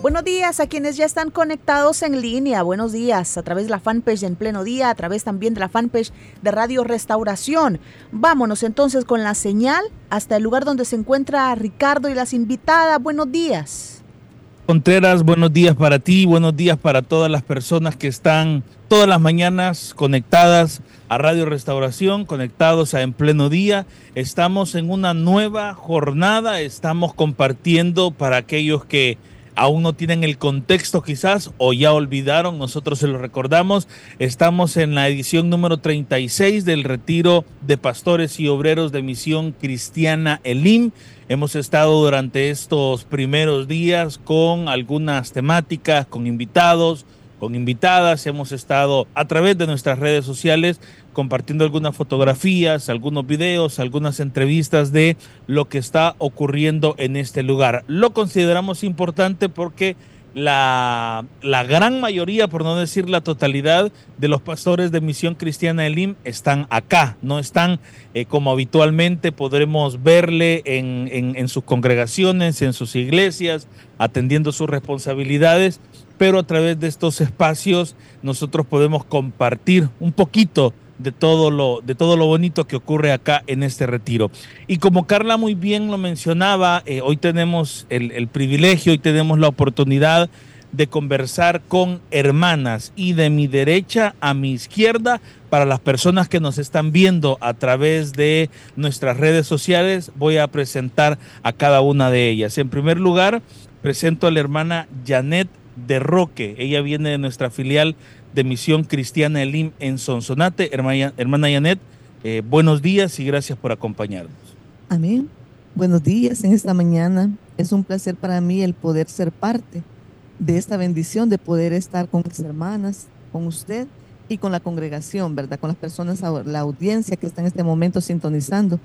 Buenos días a quienes ya están conectados en línea. Buenos días a través de la fanpage en pleno día, a través también de la fanpage de Radio Restauración. Vámonos entonces con la señal hasta el lugar donde se encuentra Ricardo y las invitadas. Buenos días. Contreras, buenos días para ti, buenos días para todas las personas que están todas las mañanas conectadas a Radio Restauración, conectados a En Pleno Día. Estamos en una nueva jornada, estamos compartiendo para aquellos que aún no tienen el contexto quizás o ya olvidaron, nosotros se lo recordamos. Estamos en la edición número 36 del retiro de pastores y obreros de misión cristiana Elim. Hemos estado durante estos primeros días con algunas temáticas, con invitados, con invitadas. Hemos estado a través de nuestras redes sociales compartiendo algunas fotografías, algunos videos, algunas entrevistas de lo que está ocurriendo en este lugar. Lo consideramos importante porque la, gran mayoría, por no decir la totalidad, de los pastores de Misión Cristiana Elim están acá, no están eh, como habitualmente podremos verle en sus congregaciones, en sus iglesias, atendiendo sus responsabilidades, pero a través de estos espacios nosotros podemos compartir un poquito de todo lo de todo lo bonito que ocurre acá en este retiro. Y como Carla muy bien lo mencionaba, eh, hoy tenemos el, el privilegio, hoy tenemos la oportunidad de conversar con hermanas y de mi derecha a mi izquierda para las personas que nos están viendo a través de nuestras redes sociales voy a presentar a cada una de ellas. En primer lugar, presento a la hermana Janet de Roque. Ella viene de nuestra filial de Misión Cristiana Elim en Sonsonate. Hermana, Janet, eh, buenos días y gracias por acompañarnos. Amén. Buenos días en esta mañana. Es un placer para mí el poder ser parte de esta bendición, de poder estar con mis hermanas, con usted y con la congregación, ¿verdad? Con las personas, la audiencia que está en este momento sintonizando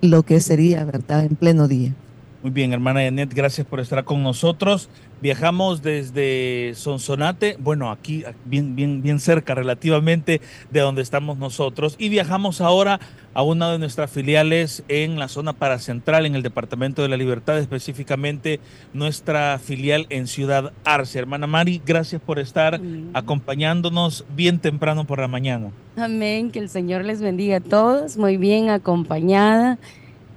lo que sería, ¿verdad? En pleno día. Muy bien, hermana Janet, gracias por estar con nosotros. Viajamos desde Sonsonate, bueno, aquí bien, bien, bien cerca relativamente de donde estamos nosotros, y viajamos ahora a una de nuestras filiales en la zona paracentral, en el Departamento de la Libertad, específicamente nuestra filial en Ciudad Arce. Hermana Mari, gracias por estar Amén. acompañándonos bien temprano por la mañana. Amén, que el Señor les bendiga a todos, muy bien acompañada.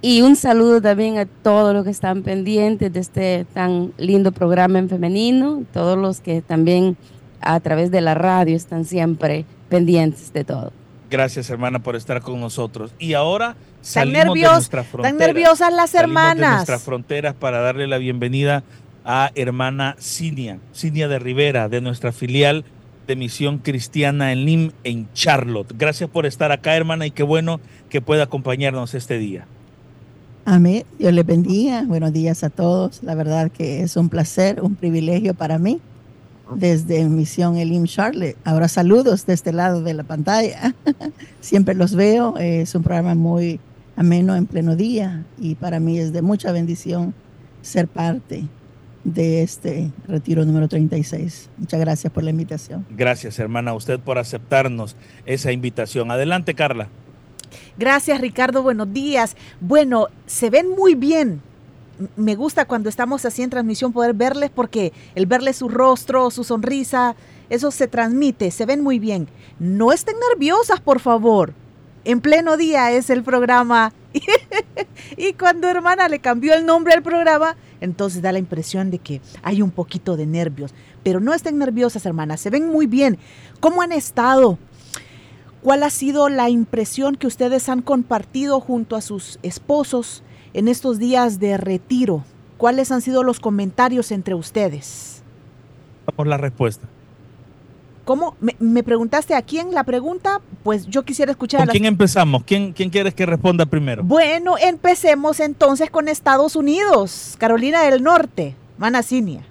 Y un saludo también a todos los que están pendientes de este tan lindo programa en femenino, todos los que también a través de la radio están siempre pendientes de todo. Gracias, hermana, por estar con nosotros. Y ahora están nervios, están nerviosas las hermanas. De nuestras fronteras para darle la bienvenida a hermana Cinia, Cinia de Rivera, de nuestra filial de Misión Cristiana en Lim, en Charlotte. Gracias por estar acá, hermana, y qué bueno que pueda acompañarnos este día. Amén. Dios les bendiga. Buenos días a todos. La verdad que es un placer, un privilegio para mí desde Misión Elim Charlotte. Ahora saludos de este lado de la pantalla. Siempre los veo. Es un programa muy ameno en pleno día y para mí es de mucha bendición ser parte de este retiro número 36. Muchas gracias por la invitación. Gracias, hermana, a usted por aceptarnos esa invitación. Adelante, Carla. Gracias, Ricardo. Buenos días. Bueno, se ven muy bien. Me gusta cuando estamos así en transmisión poder verles porque el verles su rostro, su sonrisa, eso se transmite, se ven muy bien. No estén nerviosas, por favor. En pleno día es el programa. y cuando hermana le cambió el nombre al programa, entonces da la impresión de que hay un poquito de nervios. Pero no estén nerviosas, hermanas, se ven muy bien. ¿Cómo han estado? ¿Cuál ha sido la impresión que ustedes han compartido junto a sus esposos en estos días de retiro? ¿Cuáles han sido los comentarios entre ustedes? Por la respuesta. ¿Cómo? ¿Me, me preguntaste a quién la pregunta? Pues yo quisiera escuchar. ¿Con a las... quién empezamos? ¿Quién, ¿Quién quieres que responda primero? Bueno, empecemos entonces con Estados Unidos, Carolina del Norte, Manasinia.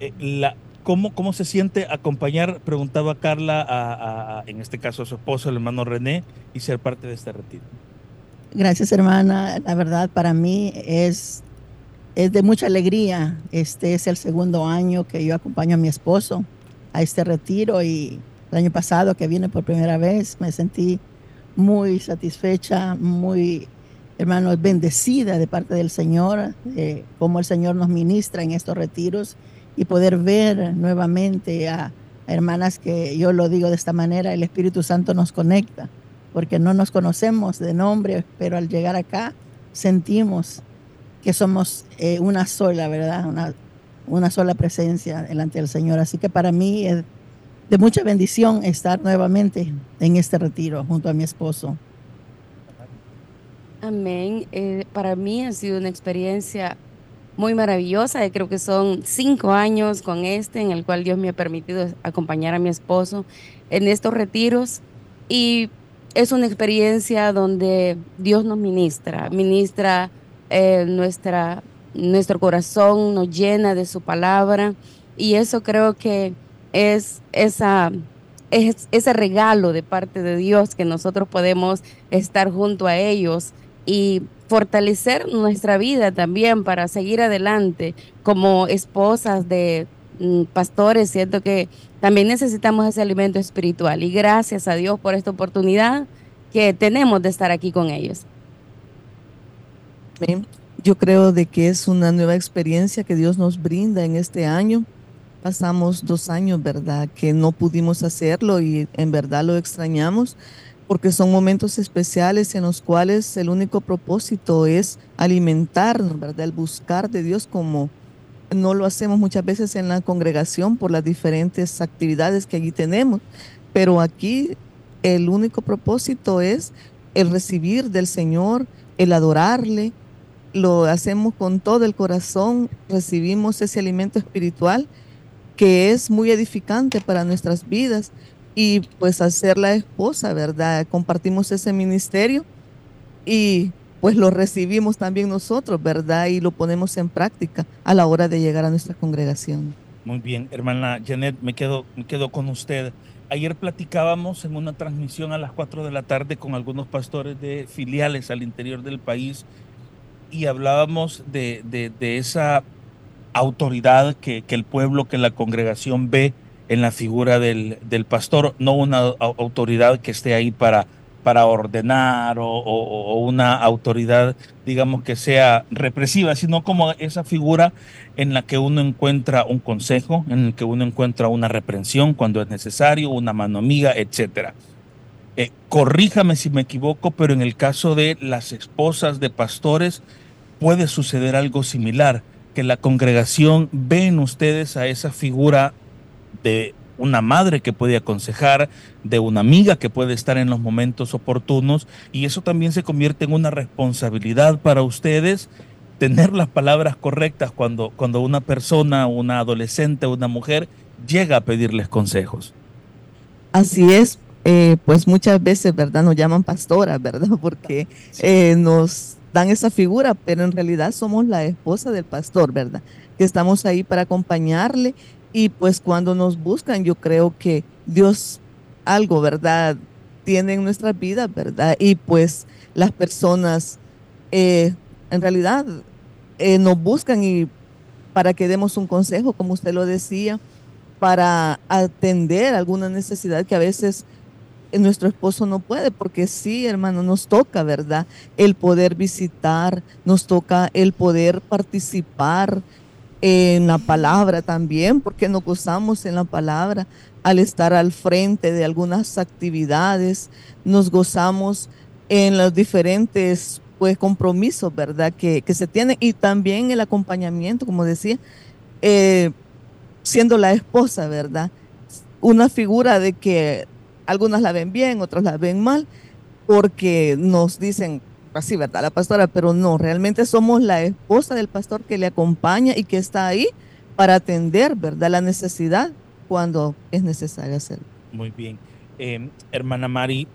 Eh, la, ¿Cómo, ¿Cómo se siente acompañar, preguntaba Carla, a, en este caso a su esposo, el hermano René, y ser parte de este retiro? Gracias, hermana. La verdad, para mí es, es de mucha alegría. Este es el segundo año que yo acompaño a mi esposo a este retiro y el año pasado que vine por primera vez me sentí muy satisfecha, muy hermanos, bendecida de parte del Señor, eh, cómo el Señor nos ministra en estos retiros y poder ver nuevamente a, hermanas que yo lo digo de esta manera, el Espíritu Santo nos conecta, porque no nos conocemos de nombre, pero al llegar acá sentimos que somos eh, una sola, ¿verdad? Una, una sola presencia delante del Señor. Así que para mí es de mucha bendición estar nuevamente en este retiro junto a mi esposo. Amén. Eh, para mí ha sido una experiencia muy maravillosa. Creo que son cinco años con este en el cual Dios me ha permitido acompañar a mi esposo en estos retiros. Y es una experiencia donde Dios nos ministra, ministra eh, nuestra, nuestro corazón, nos llena de su palabra. Y eso creo que es esa es ese regalo de parte de Dios que nosotros podemos estar junto a ellos y fortalecer nuestra vida también para seguir adelante como esposas de mm, pastores. Siento que también necesitamos ese alimento espiritual y gracias a Dios por esta oportunidad que tenemos de estar aquí con ellos. Yo creo de que es una nueva experiencia que Dios nos brinda en este año. Pasamos dos años, ¿verdad? Que no pudimos hacerlo y en verdad lo extrañamos porque son momentos especiales en los cuales el único propósito es alimentarnos, ¿verdad? El buscar de Dios como no lo hacemos muchas veces en la congregación por las diferentes actividades que allí tenemos, pero aquí el único propósito es el recibir del Señor, el adorarle, lo hacemos con todo el corazón, recibimos ese alimento espiritual que es muy edificante para nuestras vidas y pues al ser la esposa, ¿verdad? Compartimos ese ministerio y pues lo recibimos también nosotros, ¿verdad? Y lo ponemos en práctica a la hora de llegar a nuestra congregación. Muy bien, hermana Janet, me quedo, me quedo con usted. Ayer platicábamos en una transmisión a las 4 de la tarde con algunos pastores de filiales al interior del país y hablábamos de, de, esa autoridad que, que, el pueblo, que la congregación ve en la figura del, del pastor, no una autoridad que esté ahí para, para ordenar o, una autoridad, digamos, que sea represiva, sino como esa figura en la que uno encuentra un consejo, en el que uno encuentra una reprensión cuando es necesario, una mano amiga, etcétera. Eh, corríjame si me equivoco, pero en el caso de las esposas de pastores puede suceder algo similar, que la congregación ve en ustedes a esa figura de una madre que puede aconsejar, de una amiga que puede estar en los momentos oportunos y eso también se convierte en una responsabilidad para ustedes tener las palabras correctas cuando, cuando una persona, una adolescente, una mujer llega a pedirles consejos. Así es, eh, pues muchas veces, ¿verdad? Nos llaman pastoras, ¿verdad? Porque eh, nos dan esa figura, pero en realidad somos la esposa del pastor, ¿verdad? Que estamos ahí para acompañarle y pues cuando nos buscan, yo creo que Dios algo, ¿verdad? Tiene en nuestras vidas, ¿verdad? Y pues las personas eh, en realidad eh, nos buscan y para que demos un consejo, como usted lo decía, para atender alguna necesidad que a veces nuestro esposo no puede, porque sí, hermano, nos toca, ¿verdad? El poder visitar, nos toca el poder participar en la palabra también, porque nos gozamos en la palabra al estar al frente de algunas actividades, nos gozamos en los diferentes pues compromisos, ¿verdad? Que, se tienen y también el acompañamiento, como decía, eh, siendo la esposa, ¿verdad? Una figura de que algunas la ven bien, otras la ven mal, porque nos dicen, así, ¿verdad? La pastora, pero no, realmente somos la esposa del pastor que le acompaña y que está ahí para atender, ¿verdad? La necesidad cuando es necesario hacerlo. Muy bien. Em, hermana Mari,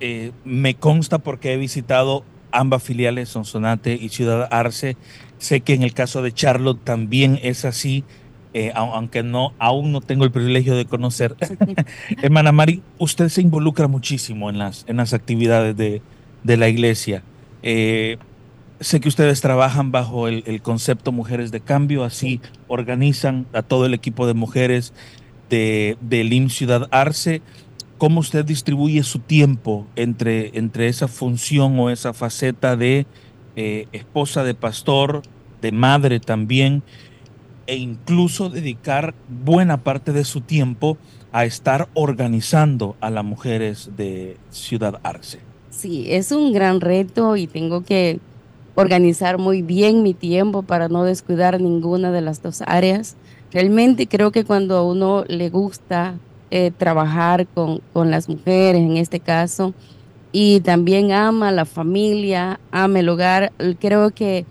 eh, me consta porque he visitado ambas filiales, Sonsonate y Ciudad Arce. Sé que en el caso de Charlotte también es así, eh, aunque no, aún no tengo el privilegio de conocer. Hermana Mari, usted se involucra muchísimo en las, en las actividades de, de la iglesia. Eh, sé que ustedes trabajan bajo el, concepto Mujeres de Cambio, así organizan a todo el equipo de mujeres de, de LIM Ciudad Arce. cómo usted distribuye su tiempo entre, entre esa función o esa faceta de eh, esposa de pastor, de madre también, e incluso dedicar buena parte de su tiempo a estar organizando a las mujeres de Ciudad Arce. Sí, es un gran reto y tengo que organizar muy bien mi tiempo para no descuidar ninguna de las dos áreas. Realmente creo que cuando a uno le gusta eh, trabajar con, con las mujeres, en este caso, y también ama la familia, ama el hogar, creo que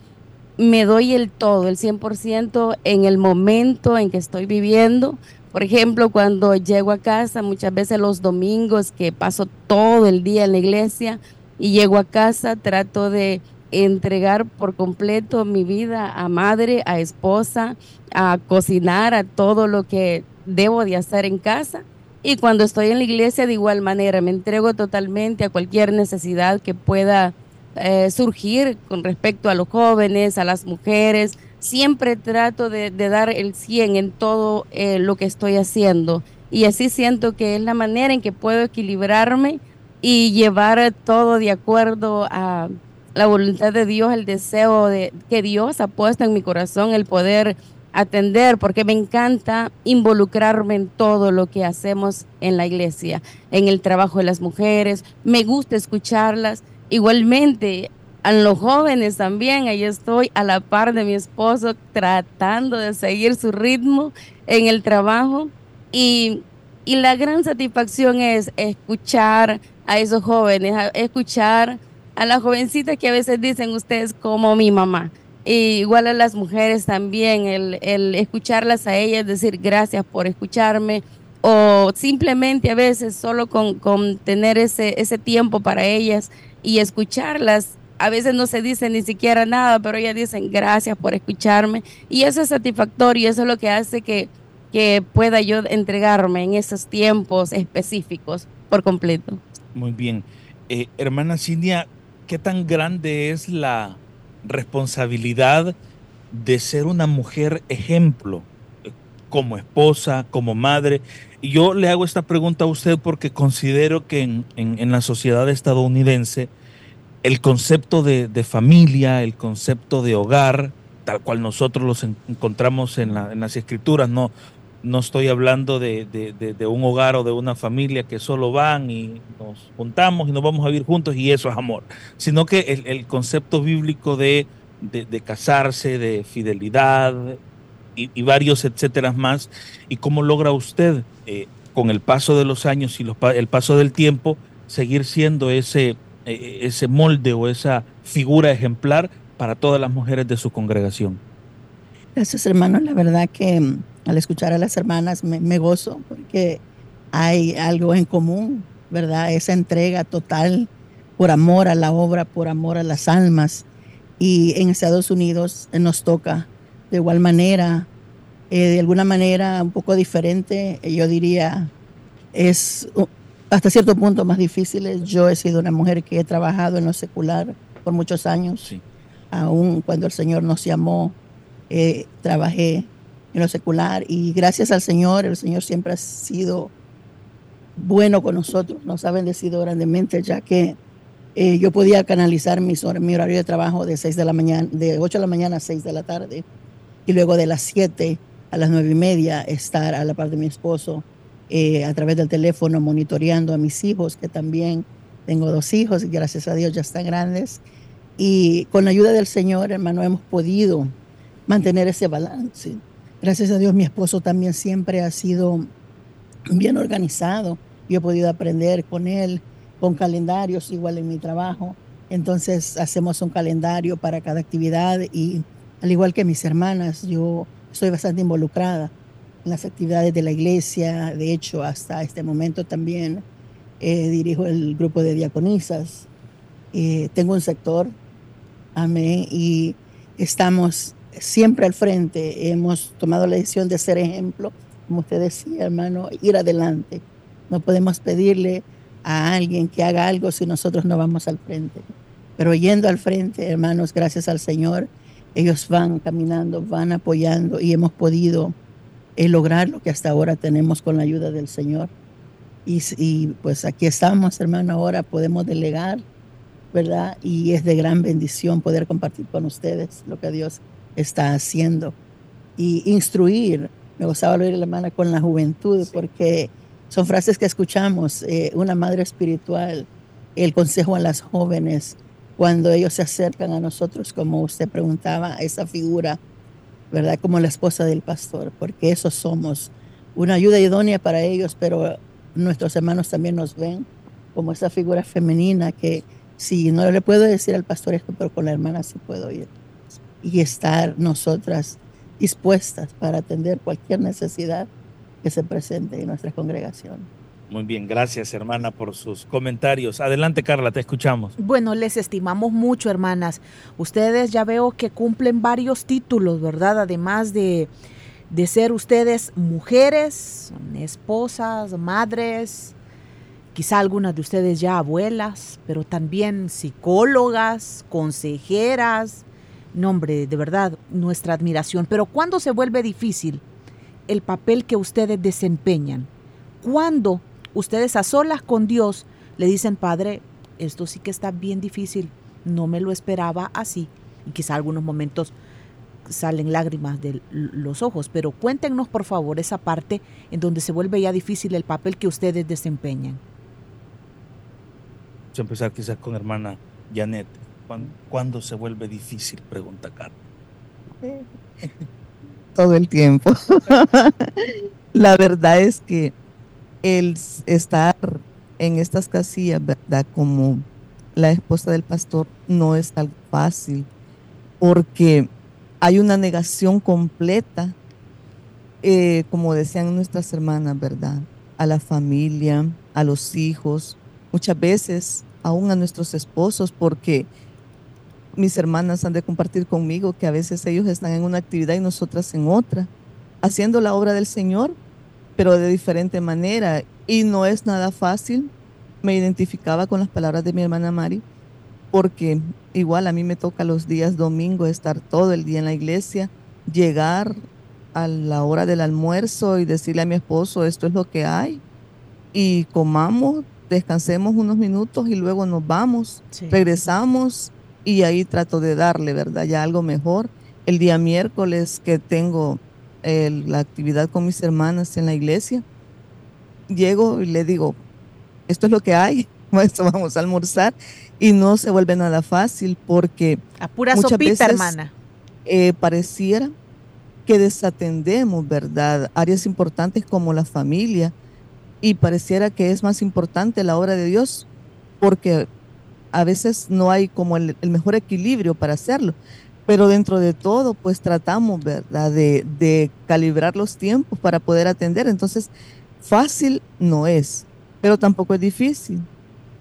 me doy el todo, el 100% en el momento en que estoy viviendo. Por ejemplo, cuando llego a casa, muchas veces los domingos que paso todo el día en la iglesia y llego a casa, trato de entregar por completo mi vida a madre, a esposa, a cocinar, a todo lo que debo de hacer en casa. Y cuando estoy en la iglesia de igual manera, me entrego totalmente a cualquier necesidad que pueda eh, surgir con respecto a los jóvenes, a las mujeres. Siempre trato de, dar el 100 en todo eh, lo que estoy haciendo. Y así siento que es la manera en que puedo equilibrarme y llevar todo de acuerdo a la voluntad de Dios, el deseo de que Dios ha puesto en mi corazón, el poder atender, porque me encanta involucrarme en todo lo que hacemos en la iglesia, en el trabajo de las mujeres, me gusta escucharlas. Igualmente, a los jóvenes también, ahí estoy a la par de mi esposo tratando de seguir su ritmo en el trabajo y, y la gran satisfacción es escuchar a esos jóvenes, escuchar a las jovencitas que a veces dicen ustedes como mi mamá igual a las mujeres también, el, escucharlas a ellas, decir gracias por escucharme, o simplemente a veces solo con, tener ese, ese tiempo para ellas y escucharlas. A veces no se dice ni siquiera nada, pero ellas dicen gracias por escucharme. Y eso es satisfactorio, eso es lo que hace que, que pueda yo entregarme en esos tiempos específicos por completo. Muy bien. Eh, hermana Cindia, ¿qué tan grande es la, responsabilidad de ser una mujer ejemplo eh, como esposa, como madre. Y yo le hago esta pregunta a usted porque considero que en, la sociedad estadounidense el concepto de, familia, el concepto de hogar, tal cual nosotros los encontramos en, las escrituras, no, no estoy hablando de, un hogar o de una familia que solo van y nos juntamos y nos vamos a vivir juntos y eso es amor, sino que el, concepto bíblico de, casarse, de fidelidad y, varios etcétera más, y cómo logra usted eh, con el paso de los años y el paso del tiempo seguir siendo ese, ese molde o esa figura ejemplar para todas las mujeres de su congregación. Gracias hermano, la verdad que al escuchar a las hermanas me, gozo porque hay algo en común, ¿verdad? Esa entrega total por amor a la obra, por amor a las almas. Y en Estados Unidos nos toca de igual manera, eh, de alguna manera un poco diferente, yo diría, es hasta cierto punto más difícil. Yo he sido una mujer que he trabajado en lo secular por muchos años, sí. aún cuando el Señor nos llamó, eh, trabajé en lo secular y gracias al Señor, el Señor siempre ha sido bueno con nosotros, nos ha bendecido grandemente ya que eh, yo podía canalizar mi, mi horario de trabajo de 6 de la mañana, de 8 de la mañana a 6 de la tarde y luego de las 7 a las 9 y media estar a la par de mi esposo eh, a través del teléfono monitoreando a mis hijos, que también tengo dos hijos y gracias a Dios ya están grandes. Y con la ayuda del Señor, hermano, hemos podido mantener ese balance Gracias a Dios mi esposo también siempre ha sido bien organizado. Yo he podido aprender con él, con calendarios igual en mi trabajo. Entonces hacemos un calendario para cada actividad y al igual que mis hermanas, yo estoy bastante involucrada las actividades de la iglesia. De hecho, hasta este momento también eh, dirijo el grupo de diaconisas. Eh, tengo un sector, amén, y estamos siempre al frente. Hemos tomado la decisión de ser ejemplo, como usted decía, hermano, ir adelante. No podemos pedirle a alguien que haga algo si nosotros no vamos al frente. Pero yendo al frente, hermanos, gracias al Señor, ellos van caminando, van apoyando y hemos podido eh, lograr lo que hasta ahora tenemos con la ayuda del Señor. Y, y pues aquí estamos, hermano, ahora podemos delegar, ¿verdad? Y es de gran bendición poder compartir con ustedes lo que Dios está haciendo y instruir. Me gustaba oír la hermana con la juventud porque son frases que escuchamos, eh, una madre espiritual, el consejo a las jóvenes, cuando ellos se acercan a nosotros, como usted preguntaba, esa figura, ¿verdad? Como la esposa del pastor, porque eso somos, una ayuda idónea para ellos, pero nuestros hermanos también nos ven como esa figura femenina que si no le puedo decir al pastor esto, pero con la hermana sí puedo ir. Y estar nosotras dispuestas para atender cualquier necesidad que se presente en nuestra congregación. Muy bien, gracias hermana por sus comentarios. Adelante Carla, te escuchamos. Bueno, les estimamos mucho hermanas. Ustedes ya veo que cumplen varios títulos, ¿verdad? Además de, de ser ustedes mujeres, esposas, madres, quizá algunas de ustedes ya abuelas, pero también psicólogas, consejeras. Nombre, de verdad, nuestra admiración. Pero ¿cuándo se vuelve difícil el papel que ustedes desempeñan? ¿Cuándo ustedes a solas con Dios le dicen, Padre, esto sí que está bien difícil, no me lo esperaba así. Y quizá algunos momentos salen lágrimas de los ojos, pero cuéntenos por favor esa parte en donde se vuelve ya difícil el papel que ustedes desempeñan. Vamos a empezar quizás con hermana Janet. ¿Cuándo, se vuelve difícil? Pregunta Carlos. Todo el tiempo. La verdad es que el estar en estas casillas, ¿verdad? Como la esposa del pastor no es tan fácil porque hay una negación completa, eh, como decían nuestras hermanas, ¿verdad? A la familia, a los hijos, muchas veces aún a nuestros esposos, porque mis hermanas han de compartir conmigo que a veces ellos están en una actividad y nosotras en otra, haciendo la obra del Señor, pero de diferente manera. Y no es nada fácil. Me identificaba con las palabras de mi hermana Mari, porque igual a mí me toca los días domingo estar todo el día en la iglesia, llegar a la hora del almuerzo y decirle a mi esposo, esto es lo que hay, y comamos, descansemos unos minutos y luego nos vamos, regresamos y ahí trato de darle, ¿verdad? Ya algo mejor. El día miércoles que tengo la actividad con mis hermanas en la iglesia, llego y le digo, esto es lo que hay, esto vamos a almorzar y no se vuelve nada fácil porque a pura muchas sopita, hermana. Eh, pareciera que desatendemos, ¿verdad? Áreas importantes como la familia y pareciera que es más importante la obra de Dios porque a veces no hay como el mejor equilibrio para hacerlo pero dentro de todo, pues tratamos, ¿verdad?, de, calibrar los tiempos para poder atender. Entonces, fácil no es, pero tampoco es difícil.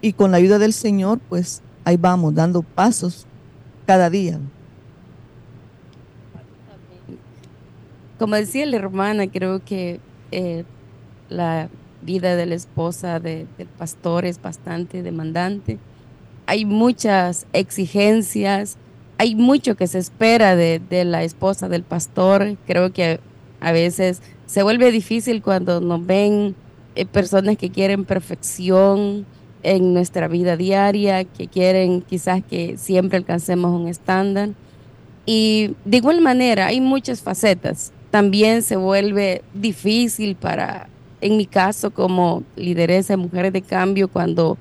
Y con la ayuda del Señor, pues ahí vamos, dando pasos cada día. Como decía la hermana, creo que eh, la vida de la esposa del pastor es bastante demandante. Hay muchas exigencias, hay mucho que se espera de, la esposa del pastor. Creo que a veces se vuelve difícil cuando nos ven eh, personas que quieren perfección en nuestra vida diaria, que quieren quizás que siempre alcancemos un estándar. Y de igual manera, hay muchas facetas. También se vuelve difícil para, en mi caso, como lideresa de Mujeres de Cambio, cuando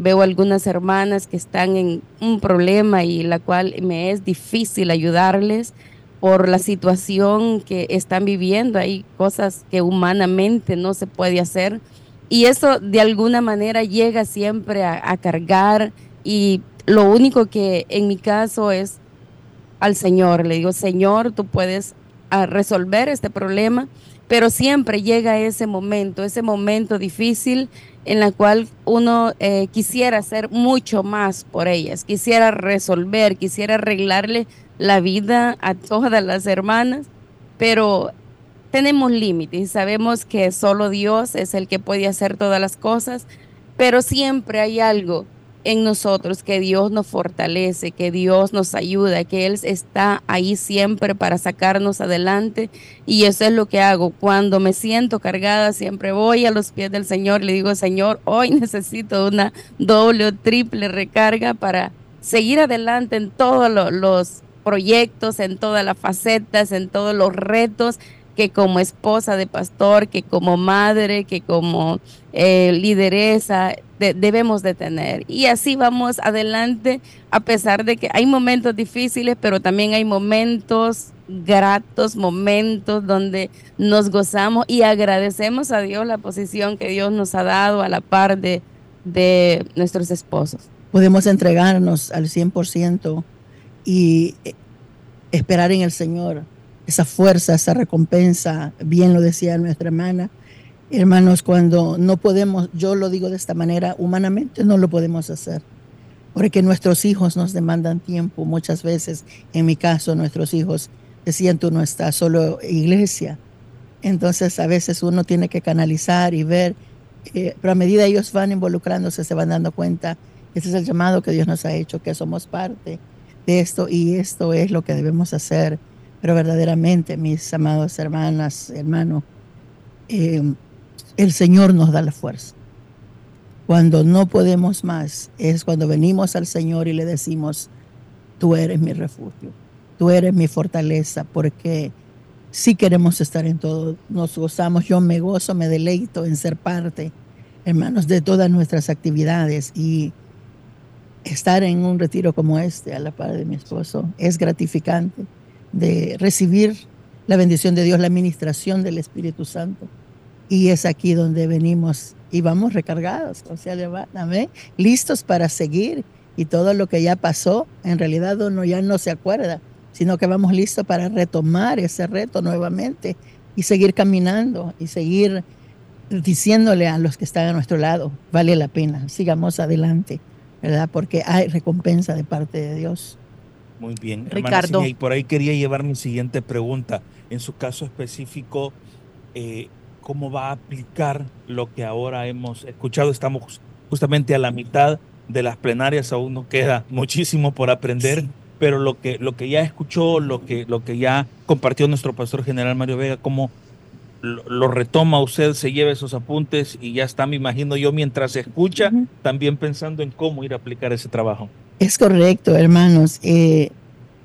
Veo algunas hermanas que están en un problema y la cual me es difícil ayudarles por la situación que están viviendo. Hay cosas que humanamente no se puede hacer y eso de alguna manera llega siempre a, cargar y lo único que en mi caso es al Señor. Le digo, Señor, tú puedes ah, resolver este problema, pero siempre llega ese momento, ese momento difícil en la cual uno eh, quisiera hacer mucho más por ellas, quisiera resolver, quisiera arreglarle la vida a todas las hermanas, pero tenemos límites, sabemos que solo Dios es el que puede hacer todas las cosas, pero siempre hay algo en nosotros, que Dios nos fortalece, que Dios nos ayuda, que Él está ahí siempre para sacarnos adelante. Y eso es lo que hago. Cuando me siento cargada, siempre voy a los pies del Señor, le digo, Señor, hoy necesito una doble o triple recarga para seguir adelante en todos los proyectos, en todas las facetas, en todos los retos que como esposa de pastor, que como madre, que como eh, lideresa debemos de tener. Y así vamos adelante, a pesar de que hay momentos difíciles, pero también hay momentos gratos, momentos donde nos gozamos y agradecemos a Dios la posición que Dios nos ha dado a la par de, de nuestros esposos. Podemos entregarnos al 100% y eh, esperar en el Señor esa fuerza, esa recompensa, bien lo decía nuestra hermana. Hermanos, cuando no podemos, yo lo digo de esta manera, humanamente no lo podemos hacer, porque nuestros hijos nos demandan tiempo. Muchas veces, en mi caso, nuestros hijos decían, tú no estás solo iglesia. Entonces, a veces uno tiene que canalizar y ver, eh, pero a medida ellos van involucrándose, se van dando cuenta, ese es el llamado que Dios nos ha hecho, que somos parte de esto y esto es lo que debemos hacer pero verdaderamente, mis amados hermanas, hermanos, eh, el Señor nos da la fuerza. Cuando no podemos más, es cuando venimos al Señor y le decimos, tú eres mi refugio, tú eres mi fortaleza, porque si queremos estar en todo, nos gozamos, yo me gozo, me deleito en ser parte, hermanos, de todas nuestras actividades y estar en un retiro como este a la par de mi esposo es gratificante de recibir la bendición de Dios, la administración del Espíritu Santo. Y es aquí donde venimos y vamos recargados, o sea, amén, listos para seguir. Y todo lo que ya pasó, en realidad uno ya no se acuerda, sino que vamos listos para retomar ese reto nuevamente y seguir caminando y seguir diciéndole a los que están a nuestro lado, vale la pena, sigamos adelante, ¿verdad? Porque hay recompensa de parte de Dios. Muy bien, Ricardo. Y por ahí quería llevar mi siguiente pregunta. En su caso específico, eh, ¿cómo va a aplicar lo que ahora hemos escuchado? Estamos justamente a la mitad de las plenarias, aún nos queda muchísimo por aprender, pero lo que, lo que ya escuchó, lo que, lo que ya compartió nuestro pastor general Mario Vega, ¿cómo lo, retoma usted, se lleva esos apuntes y ya está, me imagino yo, mientras escucha, también pensando en cómo ir a aplicar ese trabajo? Es correcto, hermanos. Eh,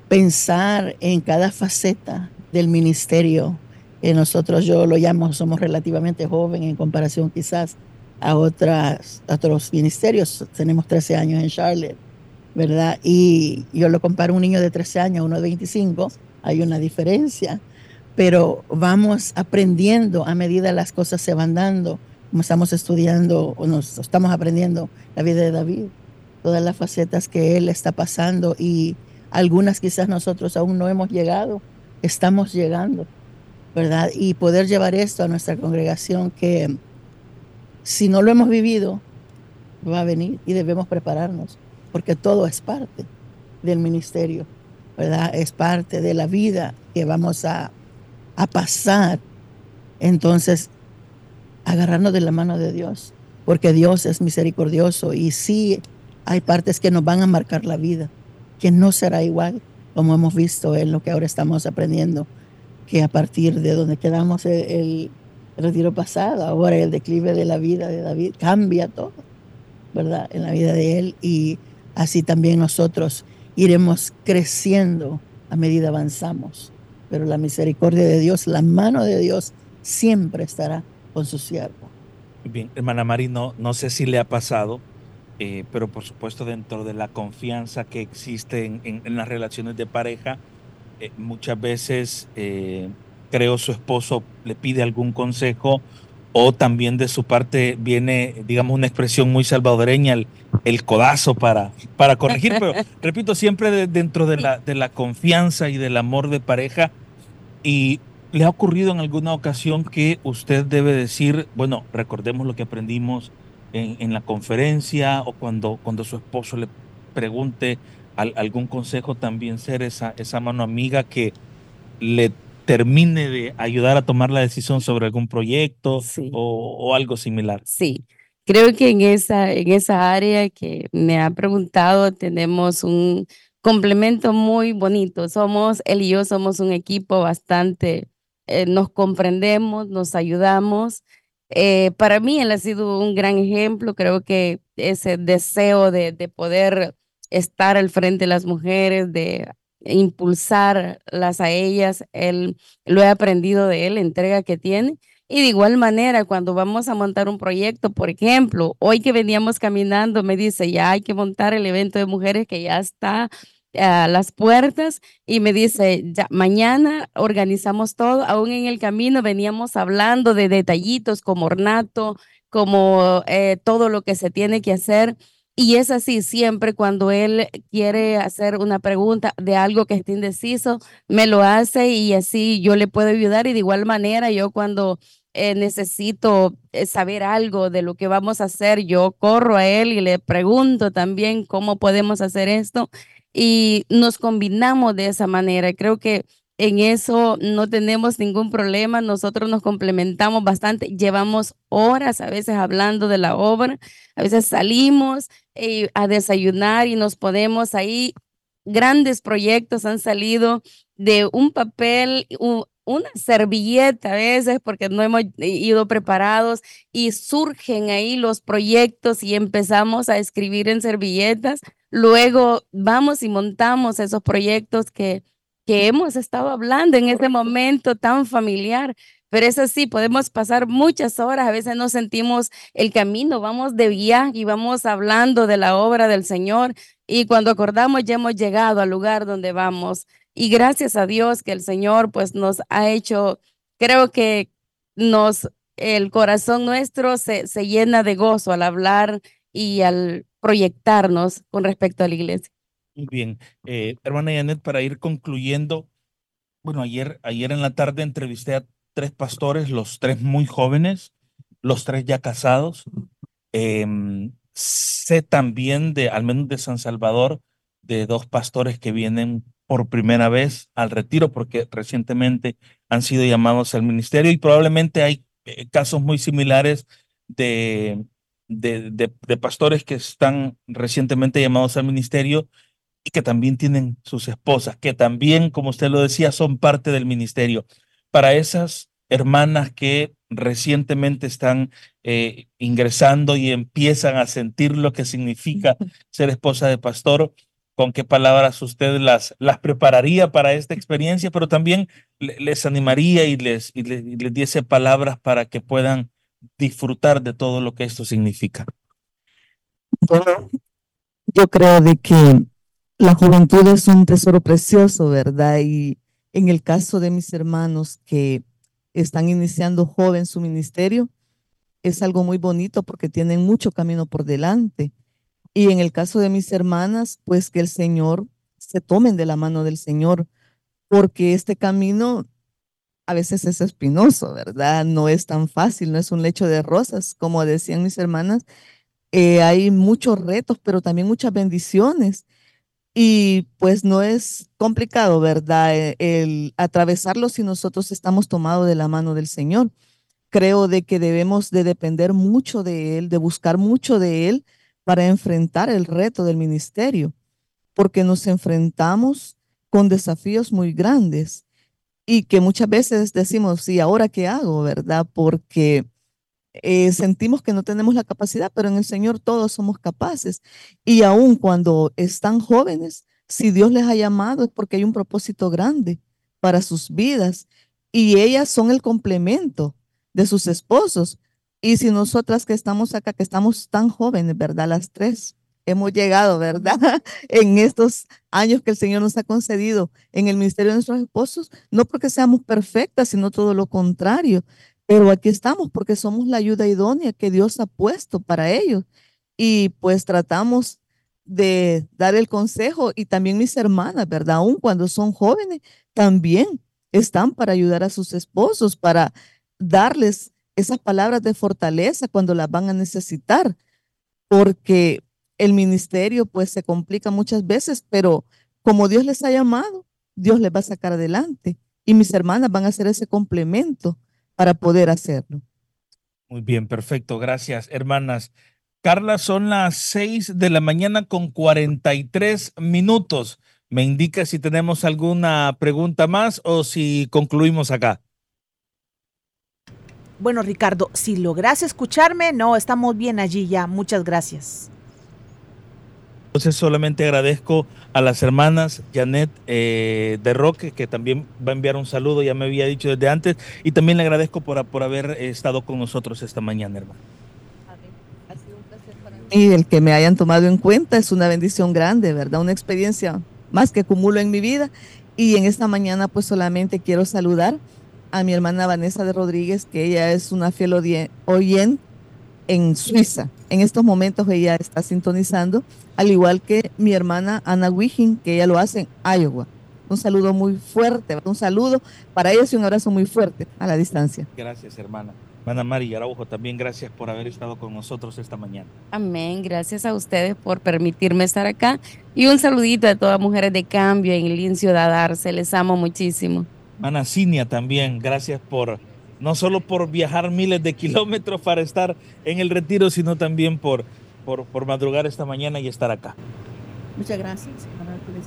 pensar en cada faceta del ministerio. Eh, nosotros, yo lo llamo, somos relativamente jóvenes en comparación quizás a, otras, otros ministerios. Tenemos 13 años en Charlotte, ¿verdad? Y yo lo comparo a un niño de 13 años, uno de 25, hay una diferencia, pero vamos aprendiendo a medida las cosas se van dando, como estamos estudiando o nos estamos aprendiendo la vida de David todas las facetas que Él está pasando y algunas quizás nosotros aún no hemos llegado, estamos llegando, ¿verdad? Y poder llevar esto a nuestra congregación que si no lo hemos vivido, va a venir y debemos prepararnos, porque todo es parte del ministerio, ¿verdad? Es parte de la vida que vamos a, a pasar. Entonces, agarrarnos de la mano de Dios, porque Dios es misericordioso y sí hay partes que nos van a marcar la vida, que no será igual, como hemos visto en lo que ahora estamos aprendiendo, que a partir de donde quedamos el, retiro pasado, ahora el declive de la vida de David, cambia todo, ¿verdad? En la vida de él y así también nosotros iremos creciendo a medida avanzamos. Pero la misericordia de Dios, la mano de Dios siempre estará con su siervo. Bien, hermana Mari, no, no sé si le ha pasado, eh, pero por supuesto dentro de la confianza que existe en, las relaciones de pareja, eh, muchas veces eh, creo su esposo le pide algún consejo o también de su parte viene, digamos, una expresión muy salvadoreña, el, codazo para, para corregir, pero repito, siempre dentro de la, de la confianza y del amor de pareja. Y le ha ocurrido en alguna ocasión que usted debe decir, bueno, recordemos lo que aprendimos en, la conferencia o cuando, cuando su esposo le pregunte algún consejo, también ser esa, esa mano amiga que le termine de ayudar a tomar la decisión sobre algún proyecto o, algo similar. Sí, creo que en esa, en esa área que me ha preguntado tenemos un complemento muy bonito. Somos, él y yo somos un equipo bastante, eh, nos comprendemos, nos ayudamos. Eh, para mí él ha sido un gran ejemplo, creo que ese deseo de, de poder estar al frente de las mujeres, de impulsarlas a ellas, él lo he aprendido de él, entrega que tiene. Y de igual manera, cuando vamos a montar un proyecto, por ejemplo, hoy que veníamos caminando, me dice, ya hay que montar el evento de mujeres que ya está a las puertas y me dice, ya, mañana organizamos todo, aún en el camino veníamos hablando de detallitos como ornato, como eh, todo lo que se tiene que hacer. Y es así, siempre cuando él quiere hacer una pregunta de algo que esté indeciso, me lo hace y así yo le puedo ayudar. Y de igual manera, yo cuando eh, necesito eh, saber algo de lo que vamos a hacer, yo corro a él y le pregunto también cómo podemos hacer esto y nos combinamos de esa manera. Creo que en eso no tenemos ningún problema, nosotros nos complementamos bastante, llevamos horas a veces hablando de la obra, a veces salimos eh, a desayunar y nos podemos ahí, grandes proyectos han salido de un papel, una servilleta a veces porque no hemos ido preparados y surgen ahí los proyectos y empezamos a escribir en servilletas. Luego vamos y montamos esos proyectos que, que hemos estado hablando en ese momento tan familiar. Pero es así, podemos pasar muchas horas, a veces no sentimos el camino, vamos de viaje y vamos hablando de la obra del Señor y cuando acordamos ya hemos llegado al lugar donde vamos. Y gracias a Dios que el Señor pues nos ha hecho, creo que nos, el corazón nuestro se, se llena de gozo al hablar y al proyectarnos con respecto a la iglesia. Muy bien. Eh, hermana Janet, para ir concluyendo, bueno, ayer, ayer en la tarde entrevisté a tres pastores, los tres muy jóvenes, los tres ya casados. Em, sé también de, al menos de San Salvador, de dos pastores que vienen por primera vez al retiro porque recientemente han sido llamados al ministerio y probablemente hay eh, casos muy similares de, de, de, pastores que están recientemente llamados al ministerio y que también tienen sus esposas, que también, como usted lo decía, son parte del ministerio. Para esas hermanas que recientemente están eh, ingresando y empiezan a sentir lo que significa ser esposa de pastor, con qué palabras usted las, las prepararía para esta experiencia, pero también les animaría y les, y les, diese palabras para que puedan disfrutar de todo lo que esto significa. Bueno, yo creo de que la juventud es un tesoro precioso, ¿verdad? Y en el caso de mis hermanos que están iniciando joven su ministerio, es algo muy bonito porque tienen mucho camino por delante y en el caso de mis hermanas, pues que el Señor se tomen de la mano del Señor, porque este camino a veces es espinoso, ¿verdad? No es tan fácil, no es un lecho de rosas, como decían mis hermanas. Eh, hay muchos retos, pero también muchas bendiciones. Y pues no es complicado, ¿verdad? El, el atravesarlo si nosotros estamos tomados de la mano del Señor. Creo de que debemos de depender mucho de Él, de buscar mucho de Él para enfrentar el reto del ministerio, porque nos enfrentamos con desafíos muy grandes y que muchas veces decimos, sí, ahora qué hago, ¿verdad? Porque eh, sentimos que no tenemos la capacidad, pero en el Señor todos somos capaces. Y aun cuando están jóvenes, si Dios les ha llamado es porque hay un propósito grande para sus vidas y ellas son el complemento de sus esposos. Y si nosotras que estamos acá, que estamos tan jóvenes, ¿verdad? Las tres hemos llegado, ¿verdad? En estos años que el Señor nos ha concedido en el ministerio de nuestros esposos, no porque seamos perfectas, sino todo lo contrario. Pero aquí estamos porque somos la ayuda idónea que Dios ha puesto para ellos. Y pues tratamos de dar el consejo y también mis hermanas, ¿verdad? Aún cuando son jóvenes, también están para ayudar a sus esposos, para darles esas palabras de fortaleza cuando las van a necesitar, porque el ministerio pues se complica muchas veces, pero como Dios les ha llamado, Dios les va a sacar adelante y mis hermanas van a hacer ese complemento para poder hacerlo. Muy bien, perfecto. Gracias, hermanas. Carla, son las seis de la mañana con 43 minutos. ¿Me indica si tenemos alguna pregunta más o si concluimos acá? Bueno, Ricardo, si logras escucharme, no, estamos bien allí ya. Muchas gracias. Entonces solamente agradezco a las hermanas Janet eh, de Roque, que también va a enviar un saludo, ya me había dicho desde antes, y también le agradezco por, por haber estado con nosotros esta mañana, hermano. Y el que me hayan tomado en cuenta es una bendición grande, ¿verdad? Una experiencia más que acumulo en mi vida. Y en esta mañana pues solamente quiero saludar a mi hermana Vanessa de Rodríguez, que ella es una fiel oyente en Suiza. En estos momentos ella está sintonizando, al igual que mi hermana Ana Wigin, que ella lo hace en Iowa. Un saludo muy fuerte, un saludo para ellos y un abrazo muy fuerte a la distancia. Gracias, hermana. Hermana Mari Araujo, también gracias por haber estado con nosotros esta mañana. Amén, gracias a ustedes por permitirme estar acá. Y un saludito a todas mujeres de cambio en Lincio Dadarse, les amo muchísimo. Hermana Cinia también, gracias por no solo por viajar miles de kilómetros para estar en el retiro, sino también por, por, madrugar esta mañana y estar acá. Muchas gracias,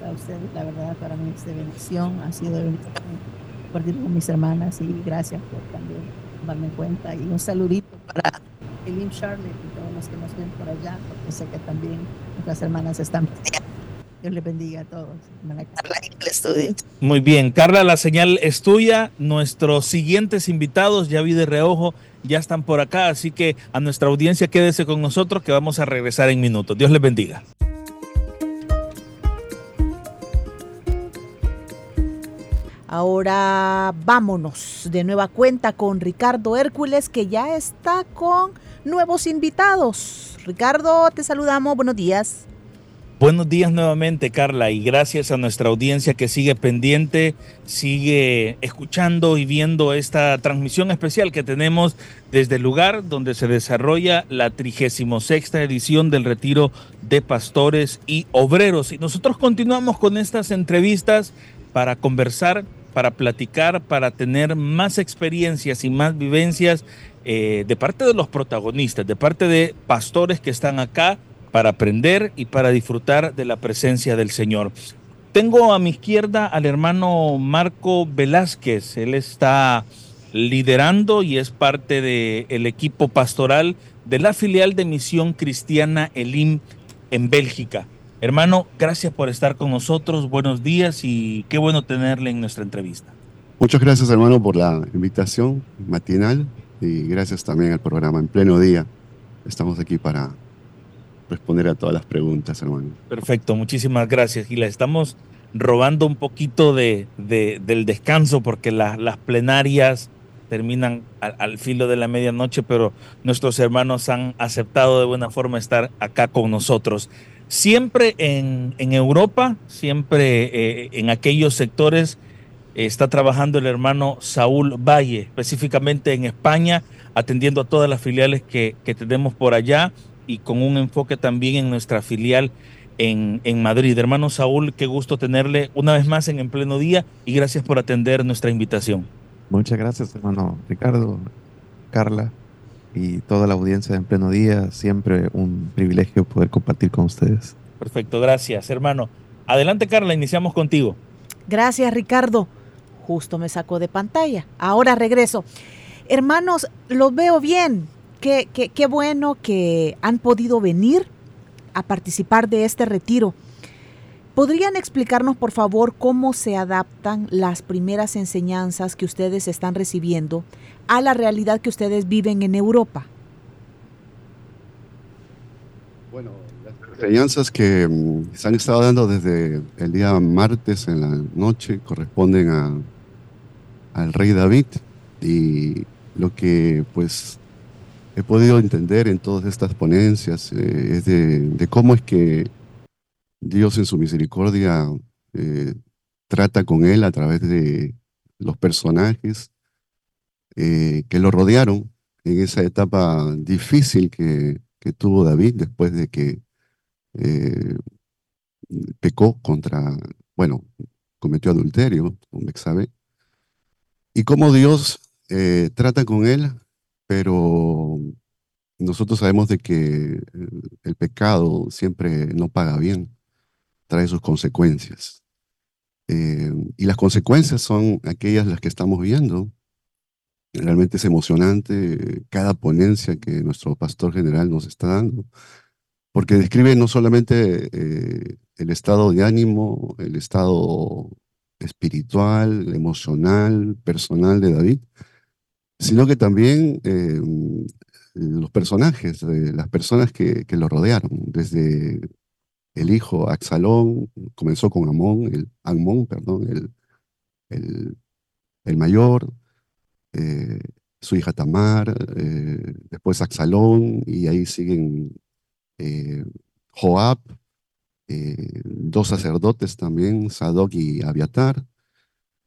a ustedes. La verdad, para mí es de bendición. Ha sido de compartir con mis hermanas y gracias por también en cuenta. Y un saludito para Elim Charlotte y todos los que nos ven por allá, porque sé que también nuestras hermanas están Dios les bendiga a todos. Carla el estudio. Muy bien, Carla, la señal es tuya. Nuestros siguientes invitados, ya vi de reojo, ya están por acá, así que a nuestra audiencia quédese con nosotros que vamos a regresar en minutos. Dios les bendiga. Ahora vámonos de nueva cuenta con Ricardo Hércules, que ya está con nuevos invitados. Ricardo, te saludamos. Buenos días. Buenos días nuevamente, Carla, y gracias a nuestra audiencia que sigue pendiente, sigue escuchando y viendo esta transmisión especial que tenemos desde el lugar donde se desarrolla la 36 edición del Retiro de Pastores y Obreros. Y nosotros continuamos con estas entrevistas para conversar, para platicar, para tener más experiencias y más vivencias eh, de parte de los protagonistas, de parte de pastores que están acá para aprender y para disfrutar de la presencia del Señor. Tengo a mi izquierda al hermano Marco Velázquez. Él está liderando y es parte del equipo pastoral de la filial de Misión Cristiana Elim en Bélgica. Hermano, gracias por estar con nosotros. Buenos días y qué bueno tenerle en nuestra entrevista. Muchas gracias, hermano, por la invitación matinal y gracias también al programa en pleno día. Estamos aquí para responder a todas las preguntas, hermano. Perfecto, muchísimas gracias. Le estamos robando un poquito de, del descanso porque las plenarias terminan al, filo de la medianoche, pero nuestros hermanos han aceptado de buena forma estar acá con nosotros. Siempre en, Europa, siempre eh, en aquellos sectores está trabajando el hermano Saúl Valle, específicamente en España, atendiendo a todas las filiales que tenemos por allá y con un enfoque también en nuestra filial en, en, Madrid. Hermano Saúl, qué gusto tenerle una vez más en En Pleno Día y gracias por atender nuestra invitación. Muchas gracias, hermano Ricardo, Carla y toda la audiencia de En Pleno Día. Siempre un privilegio poder compartir con ustedes. Perfecto, gracias, hermano. Adelante, Carla, iniciamos contigo. Gracias, Ricardo. Justo me sacó de pantalla. Ahora regreso. Hermanos, los veo bien qué, qué, bueno que han podido venir a participar de este retiro. ¿Podrían explicarnos, por favor, cómo se adaptan las primeras enseñanzas que ustedes están recibiendo a la realidad que ustedes viven en Europa? Bueno, las enseñanzas que mm, se han estado dando desde el día martes en la noche corresponden a, al rey David y lo que pues he podido entender en todas estas ponencias eh, de, cómo es que Dios en su misericordia eh, trata con él a través de los personajes eh, que lo rodearon en esa etapa difícil que, tuvo David después de que pecó contra, bueno, cometió adulterio con Bexabe, y cómo Dios trata con él pero nosotros sabemos de que el pecado siempre no paga bien, trae sus consecuencias. Eh, y las consecuencias son aquellas las que estamos viendo. Realmente es emocionante cada ponencia que nuestro pastor general nos está dando, porque describe no solamente eh, el estado de ánimo, el estado espiritual, emocional, personal de David, sino que también eh, los personajes, las personas que, lo rodearon, desde el hijo Axalón, comenzó con Amón, el, Amón, perdón, el, el, mayor, eh, su hija Tamar, eh, después Axalón, y ahí siguen Joab, dos sacerdotes también, Sadoc y Abiatar,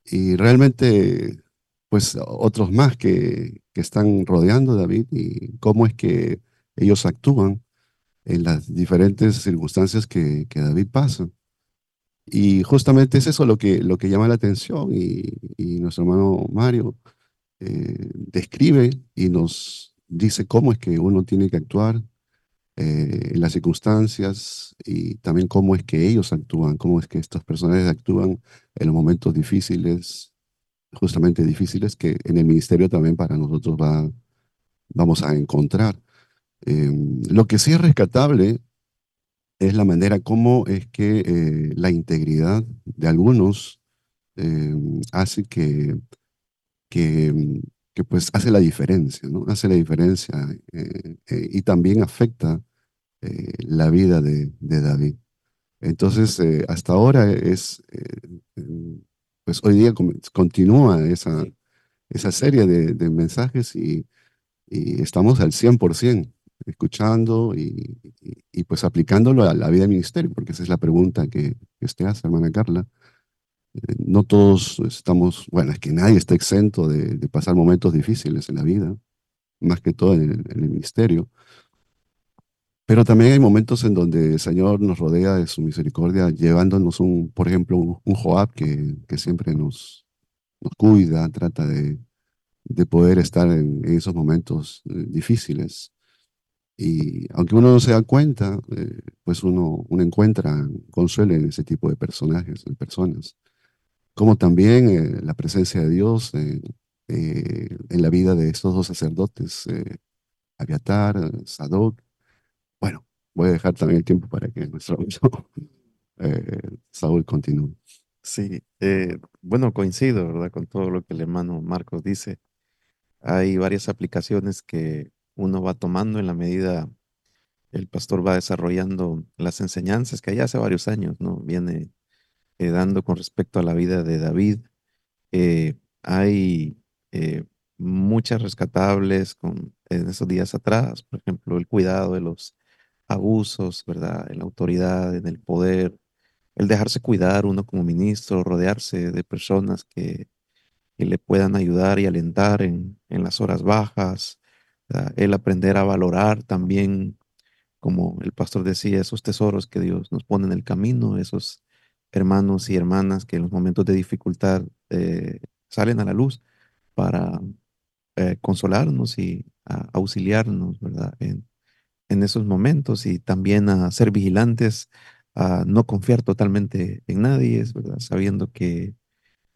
y realmente pues otros más que, están rodeando a David y cómo es que ellos actúan en las diferentes circunstancias que, David pasa. Y justamente es eso lo que, lo que llama la atención y, nuestro hermano Mario eh, describe y nos dice cómo es que uno tiene que actuar eh, en las circunstancias y también cómo es que ellos actúan, cómo es que estas personas actúan en los momentos difíciles justamente difíciles que en el ministerio también para nosotros va, vamos a encontrar. Em, lo que sí es rescatable es la manera como es que eh, la integridad de algunos em, hace que, que, que, pues hace la diferencia, ¿no? Hace la diferencia eh, eh, y también afecta la vida de David. Entonces, hasta ahora es pues hoy día continúa esa, esa serie de, mensajes y, estamos al 100% escuchando y, pues aplicándolo a la vida del ministerio, porque esa es la pregunta que, usted hace, hermana Carla. Eh, no todos estamos, bueno, es que nadie está exento de, pasar momentos difíciles en la vida, más que todo en el, ministerio. Pero también hay momentos en donde el Señor nos rodea de su misericordia, llevándonos un, por ejemplo, un, Joab que, que, siempre nos, nos cuida, trata de, de poder estar en, esos momentos eh, difíciles. Y aunque uno no se da cuenta, eh, pues uno, uno encuentra consuelo en ese tipo de personajes, en personas. Como también eh, la presencia de Dios en la vida de estos dos sacerdotes, Abiatar, Sadoc, bueno, voy a dejar también el tiempo para que nuestro amigo eh, Saúl continúe. Sí, eh, bueno, coincido, ¿verdad? Con todo lo que el hermano Marcos dice. Hay varias aplicaciones que uno va tomando en la medida el pastor va desarrollando las enseñanzas que ya hace varios años, ¿no? Viene eh, dando con respecto a la vida de David. hay muchas rescatables con, en esos días atrás, por ejemplo, el cuidado de los abusos, ¿verdad? En la autoridad, en el poder, el dejarse cuidar uno como ministro, rodearse de personas que, le puedan ayudar y alentar en, las horas bajas, el aprender a valorar también, como el pastor decía, esos tesoros que Dios nos pone en el camino, esos hermanos y hermanas que en los momentos de dificultad eh, salen a la luz para eh, consolarnos y auxiliarnos, ¿verdad? En, en esos momentos y también a ser vigilantes, a no confiar totalmente en nadie, ¿verdad? sabiendo que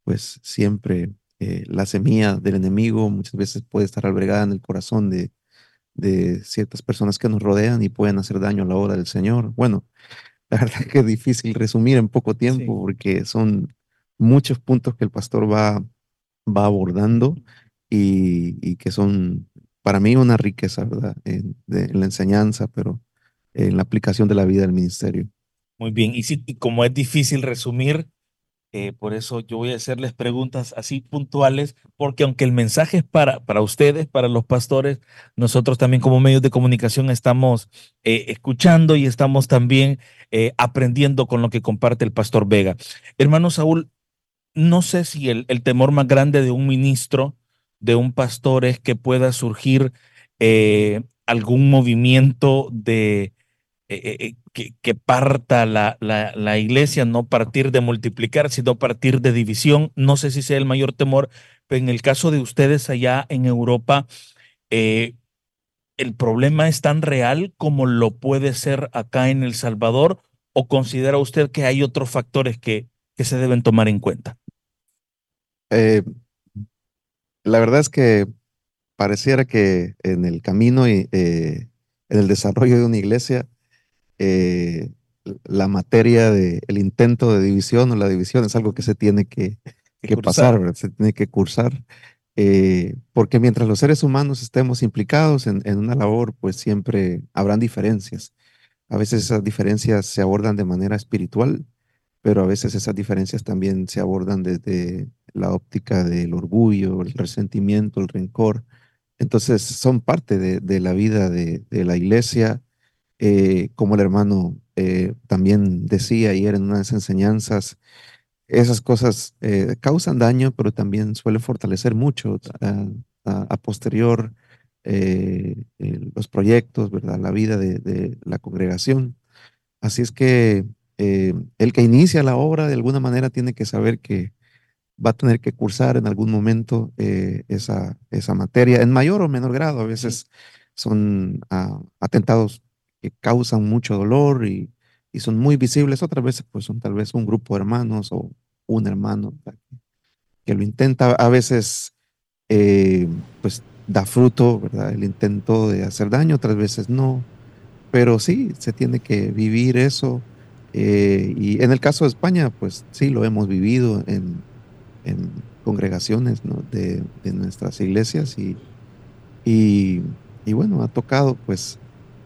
pues siempre eh, la semilla del enemigo muchas veces puede estar albergada en el corazón de, de ciertas personas que nos rodean y pueden hacer daño a la obra del Señor. Bueno, la verdad es que es difícil resumir en poco tiempo porque son muchos puntos que el pastor va, va abordando y, y que son para mí una riqueza, ¿verdad? En, la enseñanza, pero en la aplicación de la vida del ministerio. Muy bien, y, sí, como es difícil resumir, eh, por eso yo voy a hacerles preguntas así puntuales, porque aunque el mensaje es para, para ustedes, para los pastores, nosotros también como medios de comunicación estamos eh, escuchando y estamos también eh, aprendiendo con lo que comparte el pastor Vega. Hermano Saúl, no sé si el temor más grande de un ministro de un pastor es que pueda surgir eh, algún movimiento de eh, eh, que, parta la, la, iglesia, no partir de multiplicar, sino partir de división. No sé si sea el mayor temor, pero en el caso de ustedes allá en Europa, ¿el problema es tan real como lo puede ser acá en El Salvador? ¿O considera usted que hay otros factores que, que se deben tomar en cuenta? Eh, la verdad es que pareciera que en el camino y eh, en el desarrollo de una iglesia, eh, la materia del el intento de división o la división es algo que se tiene que, que pasar, ¿verdad? se tiene que cursar. Eh, porque mientras los seres humanos estemos implicados en, en, una labor, pues siempre habrán diferencias. A veces esas diferencias se abordan de manera espiritual, pero a veces esas diferencias también se abordan desde la óptica del orgullo, el resentimiento, el rencor. Entonces son parte de, de la vida de, de la iglesia, eh, como el hermano eh, también decía ayer en unas enseñanzas, esas cosas eh, causan daño, pero también suelen fortalecer mucho a, a, posterior los proyectos, ¿verdad? la vida de, de, la congregación. Así es que el que inicia la obra de alguna manera tiene que saber que va a tener que cursar en algún momento eh, esa, esa materia, en mayor o menor grado. A veces son uh, atentados que causan mucho dolor y, y, son muy visibles, otras veces pues son tal vez un grupo de hermanos o un hermano que lo intenta. A veces eh, pues da fruto, ¿verdad? El intento de hacer daño, otras veces no. Pero sí, se tiene que vivir eso. Eh, y en el caso de España, pues sí, lo hemos vivido en, en congregaciones ¿no? de, de, nuestras iglesias y, y, y, bueno, ha tocado pues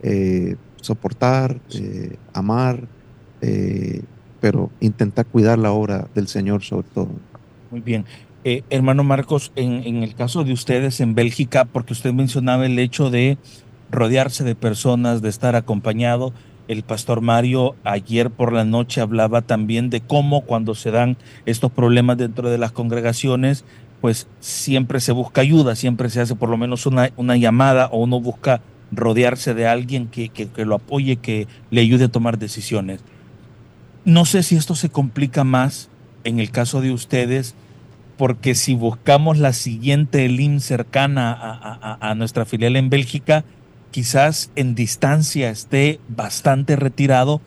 eh, soportar, eh, amar, eh, pero intentar cuidar la obra del Señor sobre todo. Muy bien. Eh, hermano Marcos, en, en, el caso de ustedes en Bélgica, porque usted mencionaba el hecho de rodearse de personas, de estar acompañado, el pastor Mario ayer por la noche hablaba también de cómo cuando se dan estos problemas dentro de las congregaciones, pues siempre se busca ayuda, siempre se hace por lo menos una, una llamada o uno busca rodearse de alguien que, que, lo apoye, que le ayude a tomar decisiones. No sé si esto se complica más en el caso de ustedes, porque si buscamos la siguiente ELIM cercana a, a, nuestra filial en Bélgica, quizás en distancia esté bastante retirado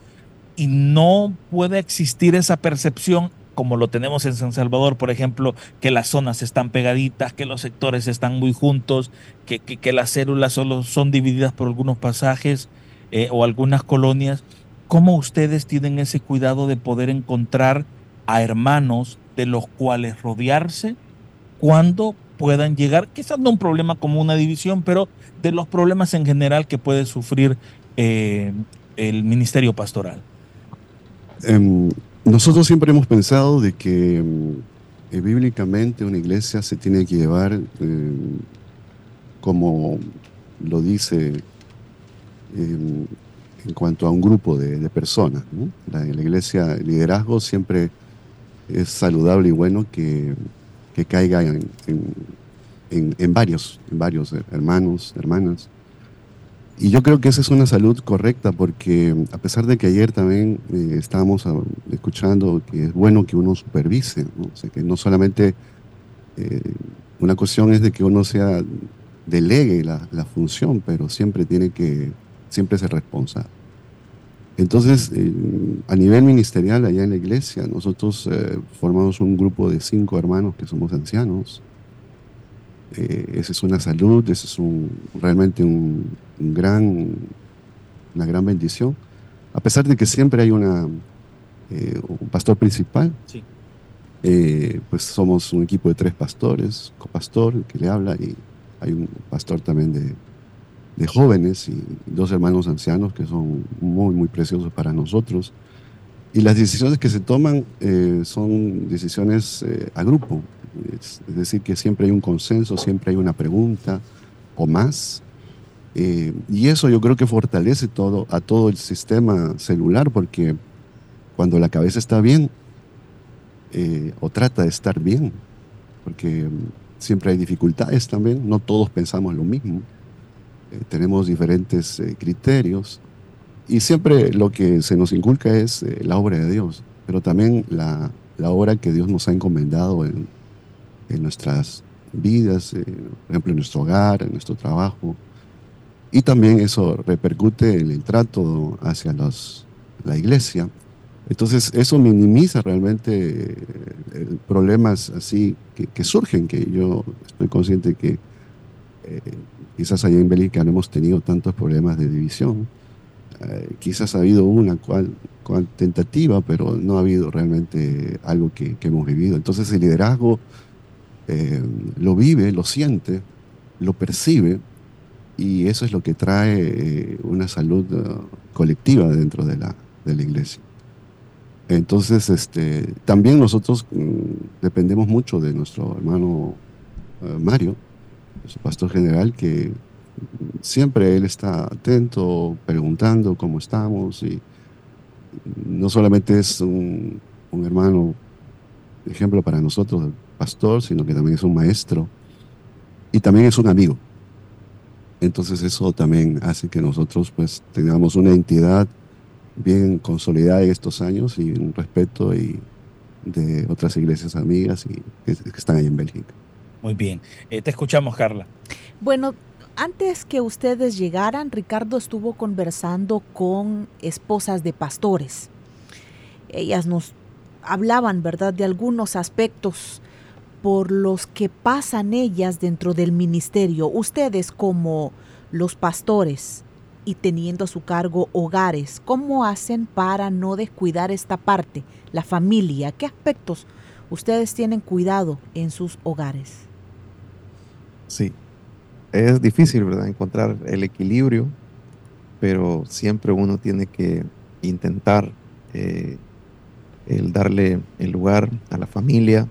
y no puede existir esa percepción como lo tenemos en San Salvador, por ejemplo, que las zonas están pegaditas, que los sectores están muy juntos, que, que, las células solo son divididas por algunos pasajes eh, o algunas colonias. ¿Cómo ustedes tienen ese cuidado de poder encontrar a hermanos de los cuales rodearse cuando puedan llegar, quizás no un problema como una división, pero de los problemas en general que puede sufrir eh, el ministerio pastoral? Um, nosotros siempre hemos pensado de que eh, bíblicamente una iglesia se tiene que llevar eh, como lo dice eh, en cuanto a un grupo de, personas. La, iglesia, liderazgo siempre es saludable y bueno que, que caiga en, en, en, varios, en varios hermanos, hermanas. Y yo creo que esa es una salud correcta porque a pesar de que ayer también eh, estábamos a, escuchando que es bueno que uno supervise, ¿no? O que no solamente eh, una cuestión es de que uno sea delegue la, la, función, pero siempre tiene que, siempre ser responsable. Entonces, eh, a nivel ministerial allá en la iglesia, nosotros eh, formamos un grupo de cinco hermanos que somos ancianos. Eh, esa es una salud, esa es un, realmente un, un, gran, una gran bendición. A pesar de que siempre hay una, un pastor principal, sí. pues somos un equipo de tres pastores, copastor que le habla y hay un pastor también de, de jóvenes y dos hermanos ancianos que son muy, muy preciosos para nosotros. Y las decisiones que se toman eh, son decisiones eh, a grupo, es, es, decir, que siempre hay un consenso, siempre hay una pregunta o más. Eh, y eso yo creo que fortalece todo, a todo el sistema celular, porque cuando la cabeza está bien, eh, o trata de estar bien, porque siempre hay dificultades también, no todos pensamos lo mismo tenemos diferentes eh, criterios y siempre lo que se nos inculca es eh, la obra de Dios, pero también la, la, obra que Dios nos ha encomendado en, en nuestras, vidas, eh, por ejemplo, en nuestro hogar, en nuestro trabajo. Y también eso repercute en el trato hacia los, la iglesia. Entonces, eso minimiza realmente eh, problemas así que, que, surgen, que yo estoy consciente que eh, quizás allá en Bélgica no hemos tenido tantos problemas de división. Eh, quizás ha habido una cual, cual, tentativa, pero no ha habido realmente algo que, hemos vivido. Entonces, el liderazgo eh, lo vive, lo siente, lo percibe, y eso es lo que trae eh, una salud colectiva dentro de la, de la iglesia. Entonces, este, también nosotros mm, dependemos mucho de nuestro hermano Mario, su pastor general, que siempre él está atento, preguntando cómo estamos, y no solamente es un, un hermano ejemplo para nosotros, pastor, sino que también es un maestro y también es un amigo. Entonces eso también hace que nosotros pues tengamos una entidad bien consolidada en estos años y un respeto y de otras iglesias amigas y que, que están ahí en Bélgica. Muy bien. Eh, te escuchamos, Carla. Bueno, antes que ustedes llegaran, Ricardo estuvo conversando con esposas de pastores. Ellas nos hablaban, ¿verdad?, de algunos aspectos por los que pasan ellas dentro del ministerio. Ustedes como los pastores y teniendo a su cargo hogares, ¿cómo hacen para no descuidar esta parte, la familia? ¿Qué aspectos ustedes tienen cuidado en sus hogares? Sí, es difícil, ¿verdad? Encontrar el equilibrio, pero siempre uno tiene que intentar eh, el darle el lugar a la familia,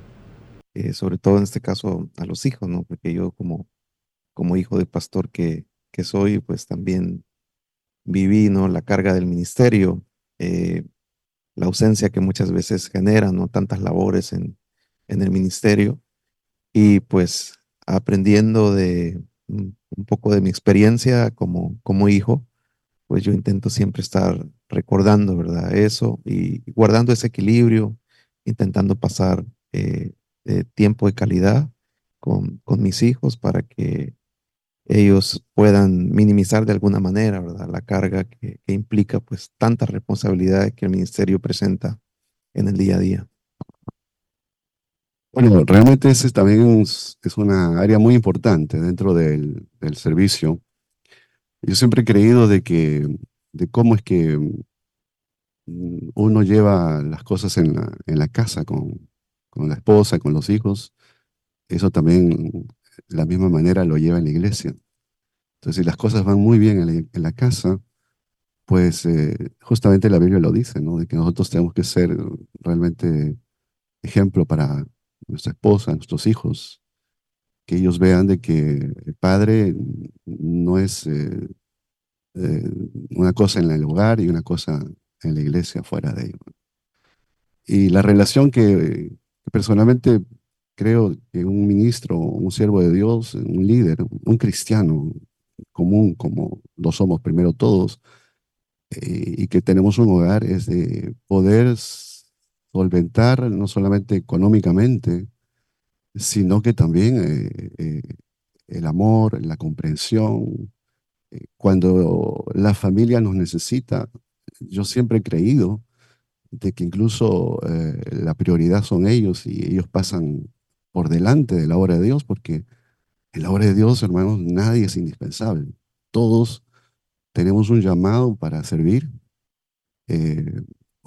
eh, sobre todo en este caso a los hijos, ¿no? Porque yo como, como hijo de pastor que, que soy, pues también viví, ¿no? La carga del ministerio, eh, la ausencia que muchas veces genera, ¿no? Tantas labores en, en el ministerio y pues aprendiendo de un poco de mi experiencia como, como hijo, pues yo intento siempre estar recordando, ¿verdad? Eso y guardando ese equilibrio, intentando pasar eh, eh, tiempo de calidad con, con, mis hijos para que ellos puedan minimizar de alguna manera, ¿verdad? La carga que, que implica pues tanta responsabilidad que el ministerio presenta en el día a día. Bueno, realmente ese también es, una área muy importante dentro del, servicio yo siempre he creído de que, de cómo es que mm, uno lleva las cosas en la, casa con, la esposa, con los hijos, eso también de la misma manera lo lleva en la iglesia. Entonces, si las cosas van muy bien en la, en la casa, pues eh, justamente la Biblia lo dice, ¿no? De que nosotros tenemos que ser realmente ejemplo para nuestra esposa, nuestros hijos, que ellos vean de que el padre no es eh, eh, una cosa en el hogar y una cosa en la iglesia fuera de ello. Y la relación que, personalmente creo que un ministro, un siervo de Dios, un líder, un cristiano común como lo somos primero todos, eh, y que tenemos un hogar es de poder solventar no solamente económicamente, sino que también eh, eh, el amor, la comprensión. Eh, cuando la familia nos necesita, yo siempre he creído de que incluso la prioridad son ellos y ellos pasan por delante de la obra de Dios, porque en la obra de Dios, hermanos, nadie es indispensable. Todos tenemos un llamado para servir.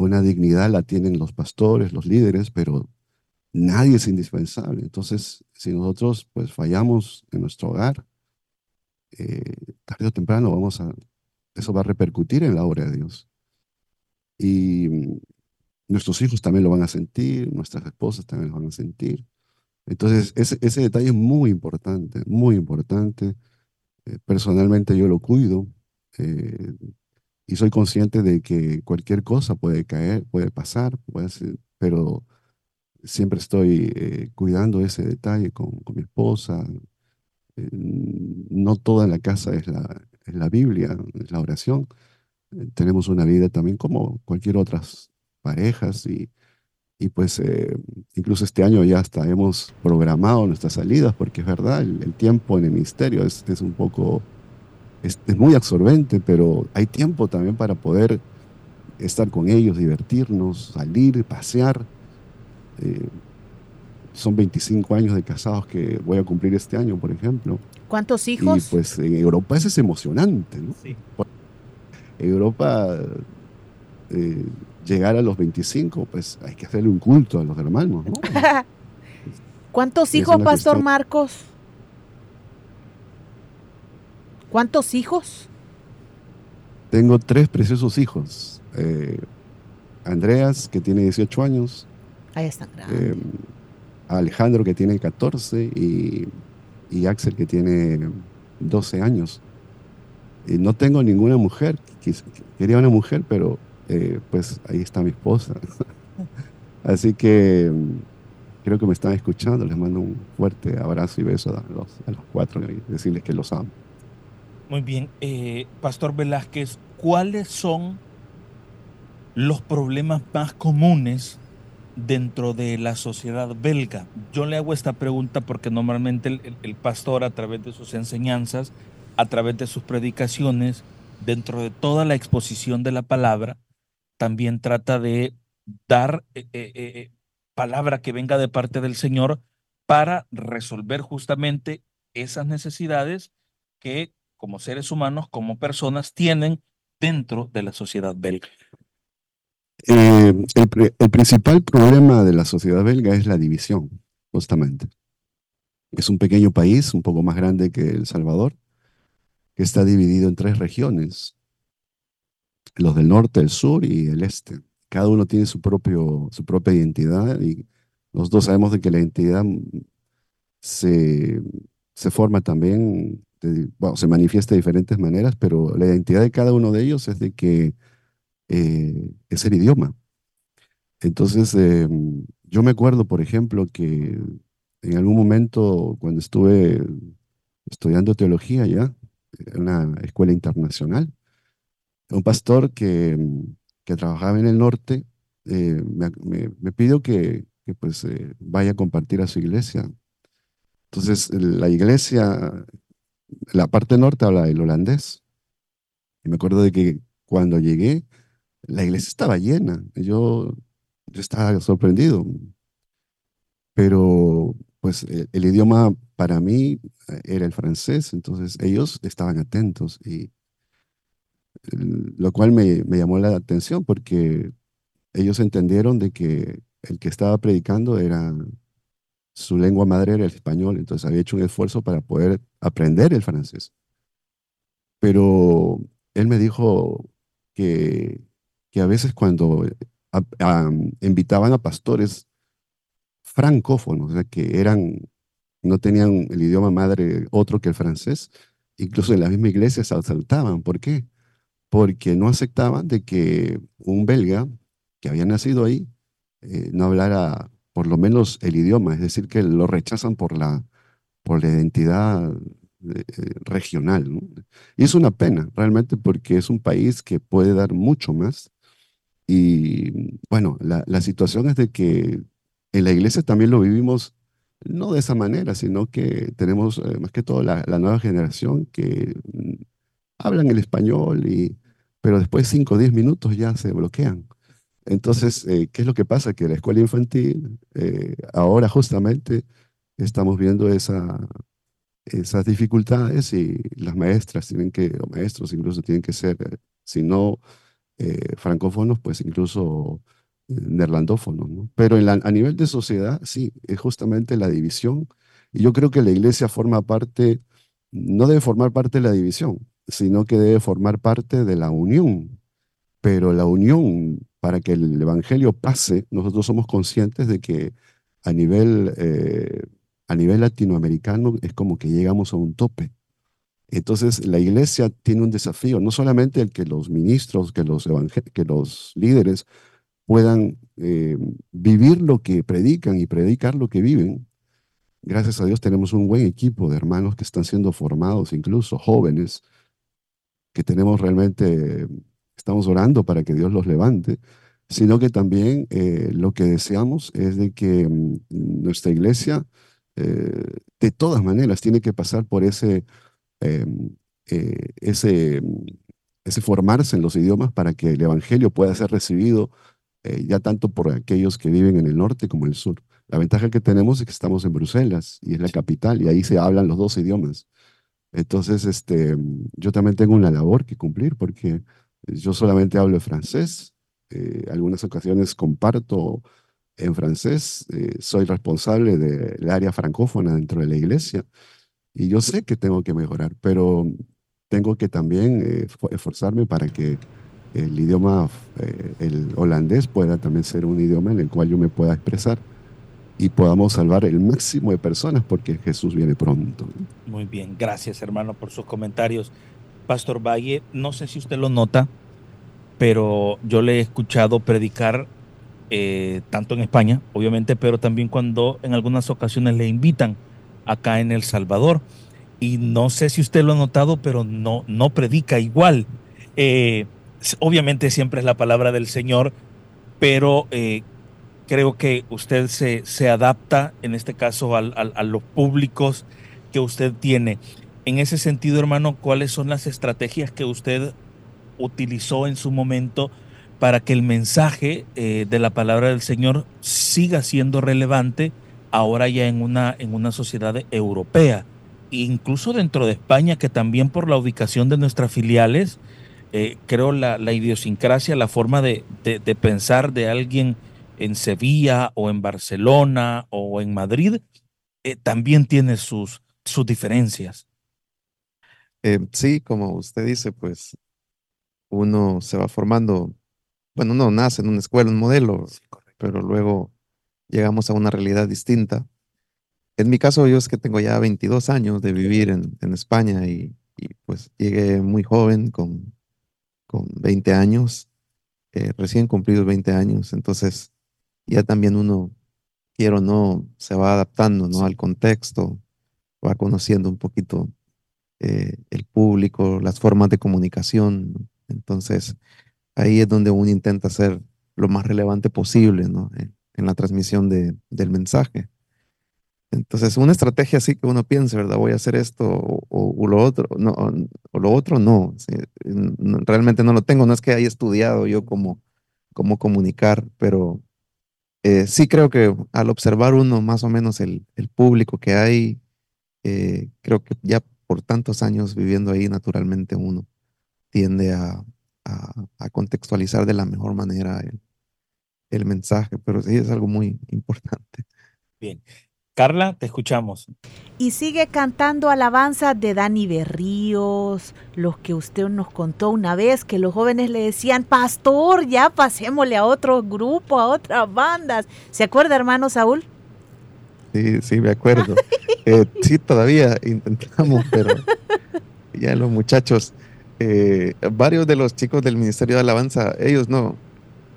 Una dignidad la tienen los pastores, los líderes, pero nadie es indispensable. Entonces, si nosotros pues fallamos en nuestro hogar, eh, tarde o temprano vamos a, eso va a repercutir en la obra de Dios. Y mm, nuestros hijos también lo van a sentir, nuestras esposas también lo van a sentir. Entonces, ese, ese detalle es muy importante, muy importante. Eh, personalmente yo lo cuido eh, y soy consciente de que cualquier cosa puede caer, puede pasar, puede ser, pero siempre estoy eh, cuidando ese detalle con, con mi esposa. Eh, no toda la casa es la, es la Biblia, es la oración. Eh, tenemos una vida también como cualquier otras parejas y, y pues eh, incluso este año ya hasta hemos programado nuestras salidas, porque es verdad, el, tiempo en el ministerio es, es un poco, es, es, muy absorbente, pero hay tiempo también para poder estar con ellos, divertirnos, salir, pasear. Eh, son 25 años de casados que voy a cumplir este año, por ejemplo. ¿Cuántos hijos? Y pues en Europa eso es emocionante, ¿no? Sí. Europa eh, llegar a los 25, pues hay que hacerle un culto a los hermanos, ¿no? ¿Cuántos Es hijos, Pastor cuestión- Marcos? ¿Cuántos hijos? Tengo tres preciosos hijos. Eh, Andreas, que tiene 18 años, Ahí están eh. Alejandro, que tiene 14, y, y Axel, que tiene 12 años. Y no tengo ninguna mujer. Quis- Quería una mujer, pero eh, pues ahí está mi esposa. Así que creo que me están escuchando. Les mando un fuerte abrazo y beso a los, a los cuatro y decirles que los amo. Muy bien. Eh, Pastor Velázquez, ¿cuáles son los problemas más comunes dentro de la sociedad belga? Yo le hago esta pregunta porque normalmente el, pastor a través de sus enseñanzas, a través de sus predicaciones, dentro de toda la exposición de la palabra, también trata de dar eh, eh, palabra que venga de parte del Señor para resolver justamente esas necesidades que como seres humanos, como personas, tienen dentro de la sociedad belga. Eh, el, pri- el principal problema de la sociedad belga es la división, justamente. Es un pequeño país, un poco más grande que El Salvador, que está dividido en tres regiones, los del norte, el sur y el este. Cada uno tiene su, propio, su propia identidad y nosotros sabemos de que la identidad mm, se, se forma también, bueno, se manifiesta de diferentes maneras, pero la identidad de cada uno de ellos es de que eh, es el idioma. Entonces, eh, yo me acuerdo, por ejemplo, que en algún momento, cuando estuve estudiando teología ya, en una escuela internacional, un pastor que, que trabajaba en el norte eh, me, me- pidió que, que, pues, eh, vaya a compartir a su iglesia. Entonces, la iglesia, la parte norte habla el holandés. Y me acuerdo de que cuando llegué, la iglesia estaba llena. Yo, yo estaba sorprendido. Pero pues el, el idioma para mí eh, era el francés, entonces ellos estaban atentos y lo cual me, me llamó la atención porque ellos entendieron de que el que estaba predicando era su lengua madre era el español, entonces había hecho un esfuerzo para poder aprender el francés. Pero él me dijo que, que a veces cuando invitaban a pastores francófonos, o sea, que eran, no tenían el idioma madre otro que el francés, incluso en la misma iglesia se asaltaban. ¿Por qué? Porque no aceptaban de que un belga que había nacido ahí eh, no hablara por lo menos el idioma, es decir, que lo rechazan por la, por la identidad eh, eh, regional. Y es una pena, realmente, porque es un país que puede dar mucho más. Y bueno, la, la situación es de que en la iglesia también lo vivimos no de esa manera, sino que tenemos eh, más que todo la, nueva generación que mm, hablan el español, y, pero después 5 o 10 minutos ya se bloquean. Entonces, eh, ¿qué es lo que pasa? Que la escuela infantil, eh, ahora justamente estamos viendo esa, esas dificultades y las maestras tienen que, o maestros incluso tienen que ser, eh, si no eh, francófonos, pues incluso neerlandófonos, ¿no? Pero a nivel de sociedad, sí, es justamente la división. Y yo creo que la iglesia forma parte, no debe formar parte de la división, sino que debe formar parte de la unión. Pero la unión, para que el evangelio pase, nosotros somos conscientes de que a nivel, eh, a nivel latinoamericano es como que llegamos a un tope. Entonces, la iglesia tiene un desafío, no solamente el que los ministros, que los, que los líderes puedan eh, vivir lo que predican y predicar lo que viven. Gracias a Dios tenemos un buen equipo de hermanos que están siendo formados, incluso jóvenes, que tenemos realmente, estamos orando para que Dios los levante, sino que también eh, lo que deseamos es de que mm, nuestra iglesia, eh, de todas maneras, tiene que pasar por ese, em, eh, ese, mm, ese formarse en los idiomas para que el Evangelio pueda ser recibido ya tanto por aquellos que viven en el norte como en el sur. La ventaja que tenemos es que estamos en Bruselas y es la capital y ahí se hablan los dos idiomas. Entonces, este, yo también tengo una labor que cumplir porque yo solamente hablo francés, eh, algunas ocasiones comparto en francés, eh, soy responsable del área francófona dentro de la iglesia y yo sé que tengo que mejorar, pero tengo que también eh, esforzarme para que el idioma, el holandés pueda también ser un idioma en el cual yo me pueda expresar y podamos salvar el máximo de personas porque Jesús viene pronto. Muy bien, gracias hermano por sus comentarios. Pastor Valle, no sé si usted lo nota, pero yo le he escuchado predicar eh, tanto en España, obviamente, pero también cuando en algunas ocasiones le invitan acá en El Salvador. Y no sé si usted lo ha notado, pero no, no predica igual. Eh, obviamente siempre es la palabra del Señor, pero eh, creo que usted se, se adapta, en este caso, a los públicos que usted tiene. En ese sentido, hermano, ¿cuáles son las estrategias que usted utilizó en su momento para que el mensaje eh, de la palabra del Señor siga siendo relevante ahora ya en una, en una sociedad europea? Incluso dentro de España, que también por la ubicación de nuestras filiales, eh, creo la, la, idiosincrasia, la forma de, de, pensar de alguien en Sevilla o en Barcelona o en Madrid, eh, también tiene sus, sus diferencias. Eh, sí, como usted dice, pues uno se va formando, bueno, uno nace en una escuela, un modelo, pero luego llegamos a una realidad distinta. En mi caso, yo es que tengo ya 22 años de vivir en, en España y, y, pues llegué muy joven, con, con 20 años, eh, recién cumplidos 20 años, entonces ya también uno, quiero o no, se va adaptando ¿no? al contexto, va conociendo un poquito eh, el público, las formas de comunicación. Entonces, ahí es donde uno intenta ser lo más relevante posible ¿no? en, la transmisión de, del mensaje. Entonces, una estrategia así que uno piensa, ¿verdad? Voy a hacer esto o, lo otro, no, o lo otro no, Realmente no lo tengo, no es que haya estudiado yo cómo, cómo comunicar, pero eh, sí creo que al observar uno más o menos el, público que hay, eh, creo que ya por tantos años viviendo ahí, naturalmente uno tiende a, contextualizar de la mejor manera el, el, mensaje, pero sí es algo muy importante. Bien. Carla, te escuchamos. Y sigue cantando alabanza de Dani Berríos, los que usted nos contó una vez, que los jóvenes le decían, pastor, ya pasémosle a otro grupo, a otras bandas. ¿Se acuerda, hermano Saúl? Sí, sí, me acuerdo. Eh, sí, todavía intentamos, pero ya los muchachos, eh, varios de los chicos del Ministerio de Alabanza, ellos no,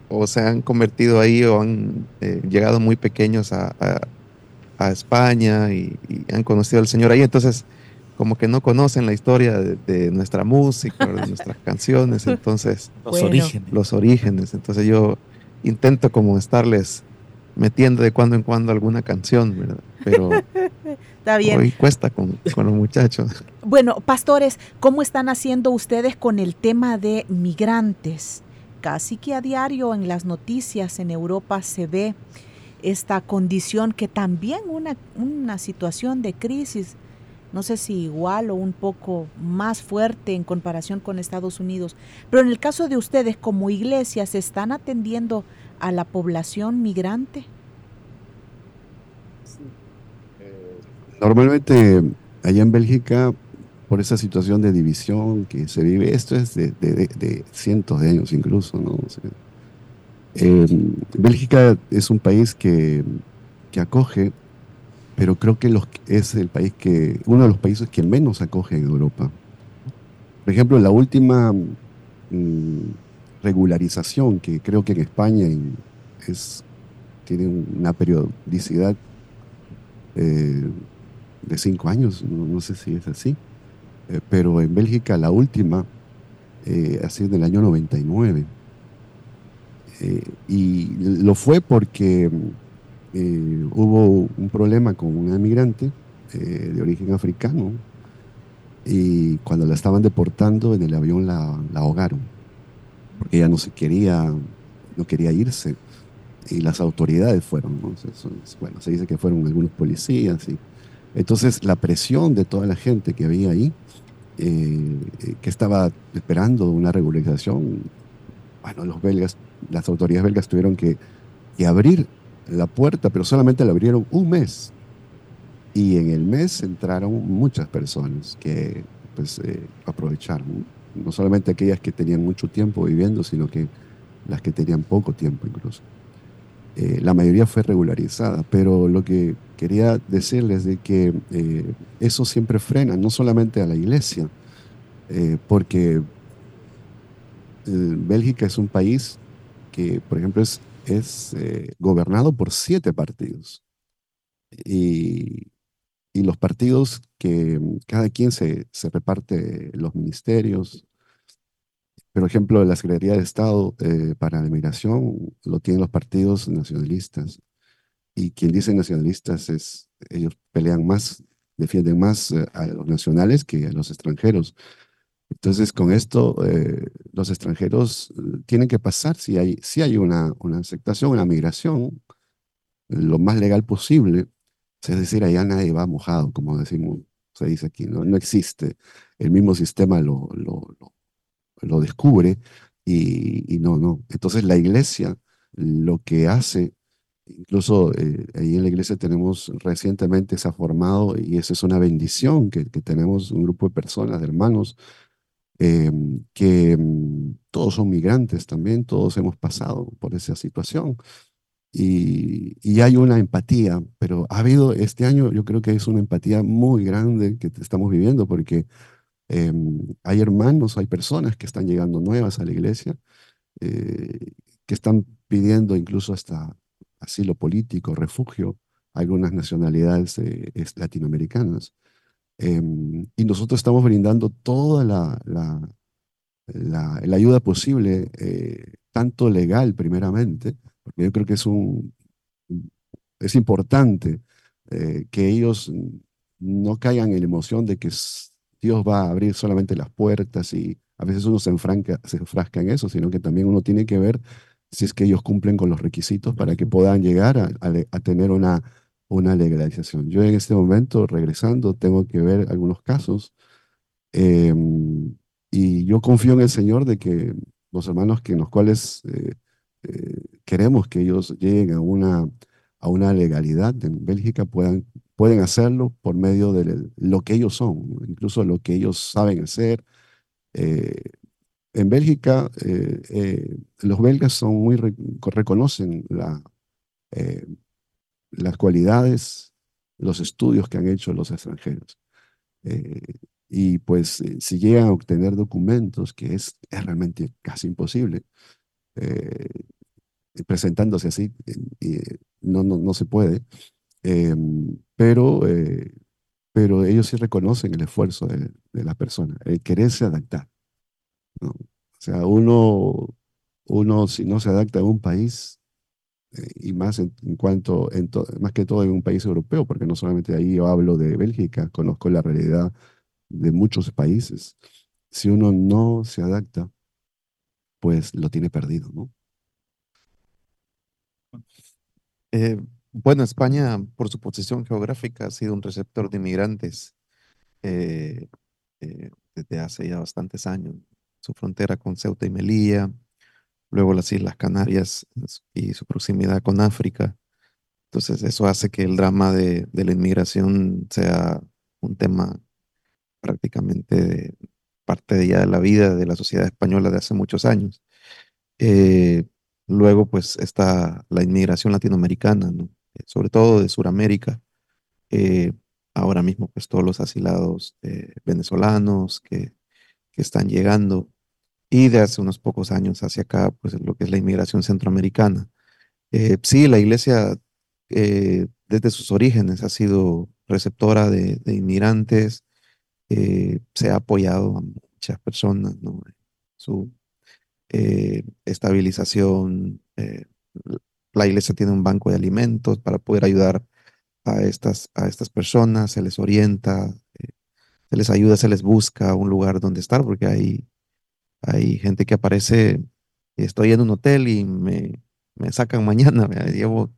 o se han convertido ahí o han eh, llegado muy pequeños a a España y, han conocido al Señor ahí, entonces como que no conocen la historia de, nuestra música, de nuestras canciones, entonces los orígenes. Los orígenes, entonces yo intento como estarles metiendo de cuando en cuando alguna canción, ¿verdad? Pero Está bien. hoy cuesta con, con los muchachos. Bueno, pastores, ¿cómo están haciendo ustedes con el tema de migrantes? Casi que a diario en las noticias en Europa se ve esta condición que también una, una situación de crisis, no sé si igual o un poco más fuerte en comparación con Estados Unidos, pero en el caso de ustedes como iglesias, ¿están atendiendo a la población migrante? Eh, normalmente allá en Bélgica, por esa situación de división que se vive, esto es de, cientos de años incluso, ¿no? Eh, Bélgica es un país que, acoge, pero creo que es el país que, uno de los países que menos acoge en Europa. Por ejemplo, la última mm, regularización que creo que en España es, tiene una periodicidad eh, de cinco años, no, sé si es así, eh, pero en Bélgica la última ha sido en el año 99 Eh, y lo fue porque eh, hubo un problema con una migrante eh, de origen africano y cuando la estaban deportando en el avión la ahogaron porque ella no se quería, no quería irse. Y las autoridades fueron, bueno, se dice que fueron algunos policías y entonces la presión de toda la gente que había ahí, eh, que estaba esperando una regularización, bueno, los belgas, las autoridades belgas tuvieron que, que abrir la puerta, pero solamente la abrieron un mes. Y en el mes entraron muchas personas que pues eh, aprovecharon, no solamente aquellas que tenían mucho tiempo viviendo, sino que las que tenían poco tiempo incluso. Eh, la mayoría fue regularizada, pero lo que quería decirles de que eh, eso siempre frena, no solamente a la iglesia, porque Bélgica es un país que, por ejemplo, es es eh, gobernado por siete partidos. Y, los partidos que cada quien se, reparte los ministerios. Por ejemplo, la Secretaría de Estado eh, para la Migración lo tienen los partidos nacionalistas. Y quien dice nacionalistas es, ellos pelean más, defienden más eh, a los nacionales que a los extranjeros. Entonces, con esto, eh, los extranjeros eh, tienen que pasar, si hay, si hay una, una aceptación, una migración, lo más legal posible, es decir, allá nadie va mojado, como decimos, se dice aquí, no, no existe. El mismo sistema lo, lo, lo, descubre y, y, no, no. Entonces la iglesia lo que hace, incluso eh, ahí en la iglesia tenemos recientemente se ha formado y esa es una bendición que, que tenemos un grupo de personas, de hermanos, Em, que mm, todos son migrantes también, todos hemos pasado por esa situación. Y, y, hay una empatía, pero ha habido este año, yo creo que es una empatía muy grande que estamos viviendo porque em, hay hermanos, hay personas que están llegando nuevas a la iglesia, eh, que están pidiendo incluso hasta asilo político, refugio, algunas nacionalidades eh, latinoamericanas. Em, y nosotros estamos brindando toda la, la, la, ayuda posible, eh, tanto legal primeramente, porque yo creo que es, un, es importante eh, que ellos no caigan en la emoción de que Dios va a abrir solamente las puertas y a veces uno se, enfranca, se enfrasca en eso, sino que también uno tiene que ver si es que ellos cumplen con los requisitos para que puedan llegar a, a tener una una legalización. Yo en este momento, regresando, tengo que ver algunos casos em, y yo confío en el Señor de que los hermanos que en los cuales eh, eh, queremos que ellos lleguen a una, a una legalidad en Bélgica puedan, pueden hacerlo por medio de lo que ellos son, incluso lo que ellos saben hacer. Eh, en Bélgica, los belgas son muy, reconocen la las cualidades, los estudios que han hecho los extranjeros. Eh, y pues eh, si llegan a obtener documentos, que es, realmente casi imposible, eh, presentándose así, no, no, no, se puede, em, pero, pero ellos sí reconocen el esfuerzo de, de la persona, el quererse adaptar. O sea, uno, uno si no se adapta a un país, y más en, cuanto, en más que todo en un país europeo, porque no solamente ahí yo hablo de Bélgica, conozco la realidad de muchos países. Si uno no se adapta, pues lo tiene perdido, ¿no? Eh, bueno, España, por su posición geográfica, ha sido un receptor de inmigrantes eh, eh, desde hace ya bastantes años. Su frontera con Ceuta y Melilla, luego las Islas Canarias y su proximidad con África. Entonces eso hace que el drama de, la inmigración sea un tema prácticamente parte de ya de la vida de la sociedad española de hace muchos años. Luego pues está la inmigración latinoamericana, eh, sobre todo de Sudamérica. Eh, ahora mismo pues todos los asilados venezolanos que, que están llegando y de hace unos pocos años hacia acá, pues lo que es la inmigración centroamericana. Eh, sí, la iglesia eh, desde sus orígenes ha sido receptora de, inmigrantes, eh, se ha apoyado a muchas personas, ¿no? Su estabilización, eh, la iglesia tiene un banco de alimentos para poder ayudar a estas, a estas personas, se les orienta, eh, se les ayuda, se les busca un lugar donde estar, porque hay, hay gente que aparece, estoy en un hotel y me, me sacan mañana, llevo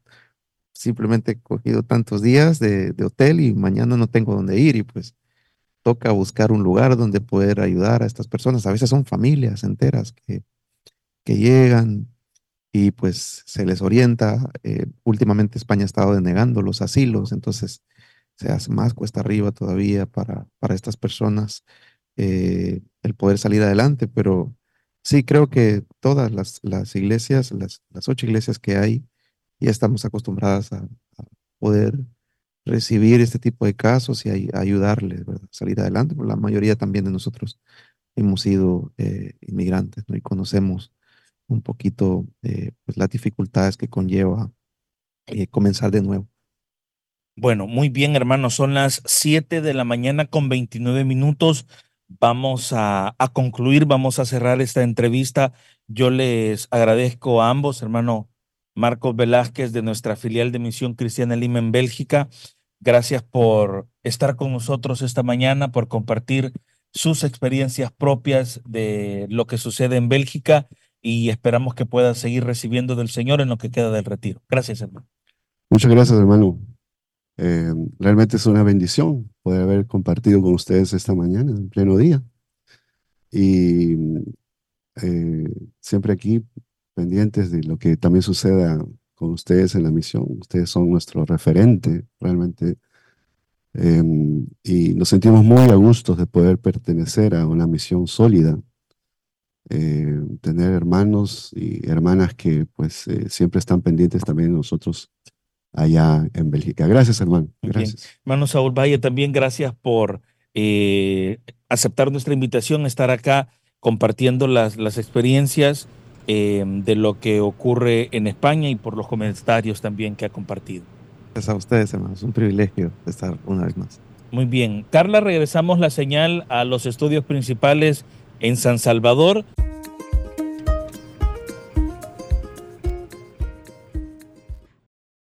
simplemente cogido tantos días de, de, hotel y mañana no tengo dónde ir y pues toca buscar un lugar donde poder ayudar a estas personas. A veces son familias enteras que, que llegan y pues se les orienta. Eh, últimamente España ha estado denegando los asilos, entonces se hace más cuesta arriba todavía para, para estas personas eh, el poder salir adelante, pero sí creo que todas las, las iglesias, las, las, ocho iglesias que hay, ya estamos acostumbradas a, poder recibir este tipo de casos y a, ayudarles a salir adelante, la mayoría también de nosotros hemos sido eh, inmigrantes ¿no? y conocemos un poquito eh, pues las dificultades que conlleva eh, comenzar de nuevo. Bueno, muy bien, hermanos. Son las 7 de la mañana con 29 minutos. Vamos a, a, concluir, vamos a cerrar esta entrevista. Yo les agradezco a ambos, hermano Marcos Velázquez de nuestra filial de Misión Cristiana Lima en Bélgica. Gracias por estar con nosotros esta mañana, por compartir sus experiencias propias de lo que sucede en Bélgica y esperamos que pueda seguir recibiendo del Señor en lo que queda del retiro. Gracias, hermano. Muchas gracias, hermano. Eh, realmente es una bendición poder haber compartido con ustedes esta mañana, en pleno día. Y eh, siempre aquí pendientes de lo que también suceda con ustedes en la misión. Ustedes son nuestro referente, realmente. Eh, y nos sentimos muy a gusto de poder pertenecer a una misión sólida eh, tener hermanos y hermanas que pues eh, siempre están pendientes también de nosotros allá en Bélgica. Gracias, hermano. Gracias. Hermano Saúl Valle, también gracias por eh, aceptar nuestra invitación, estar acá compartiendo las, las experiencias de lo que ocurre en España y por los comentarios también que ha compartido. Gracias a ustedes, hermanos. Un privilegio estar una vez más. Muy bien. Carla, regresamos la señal a los estudios principales en San Salvador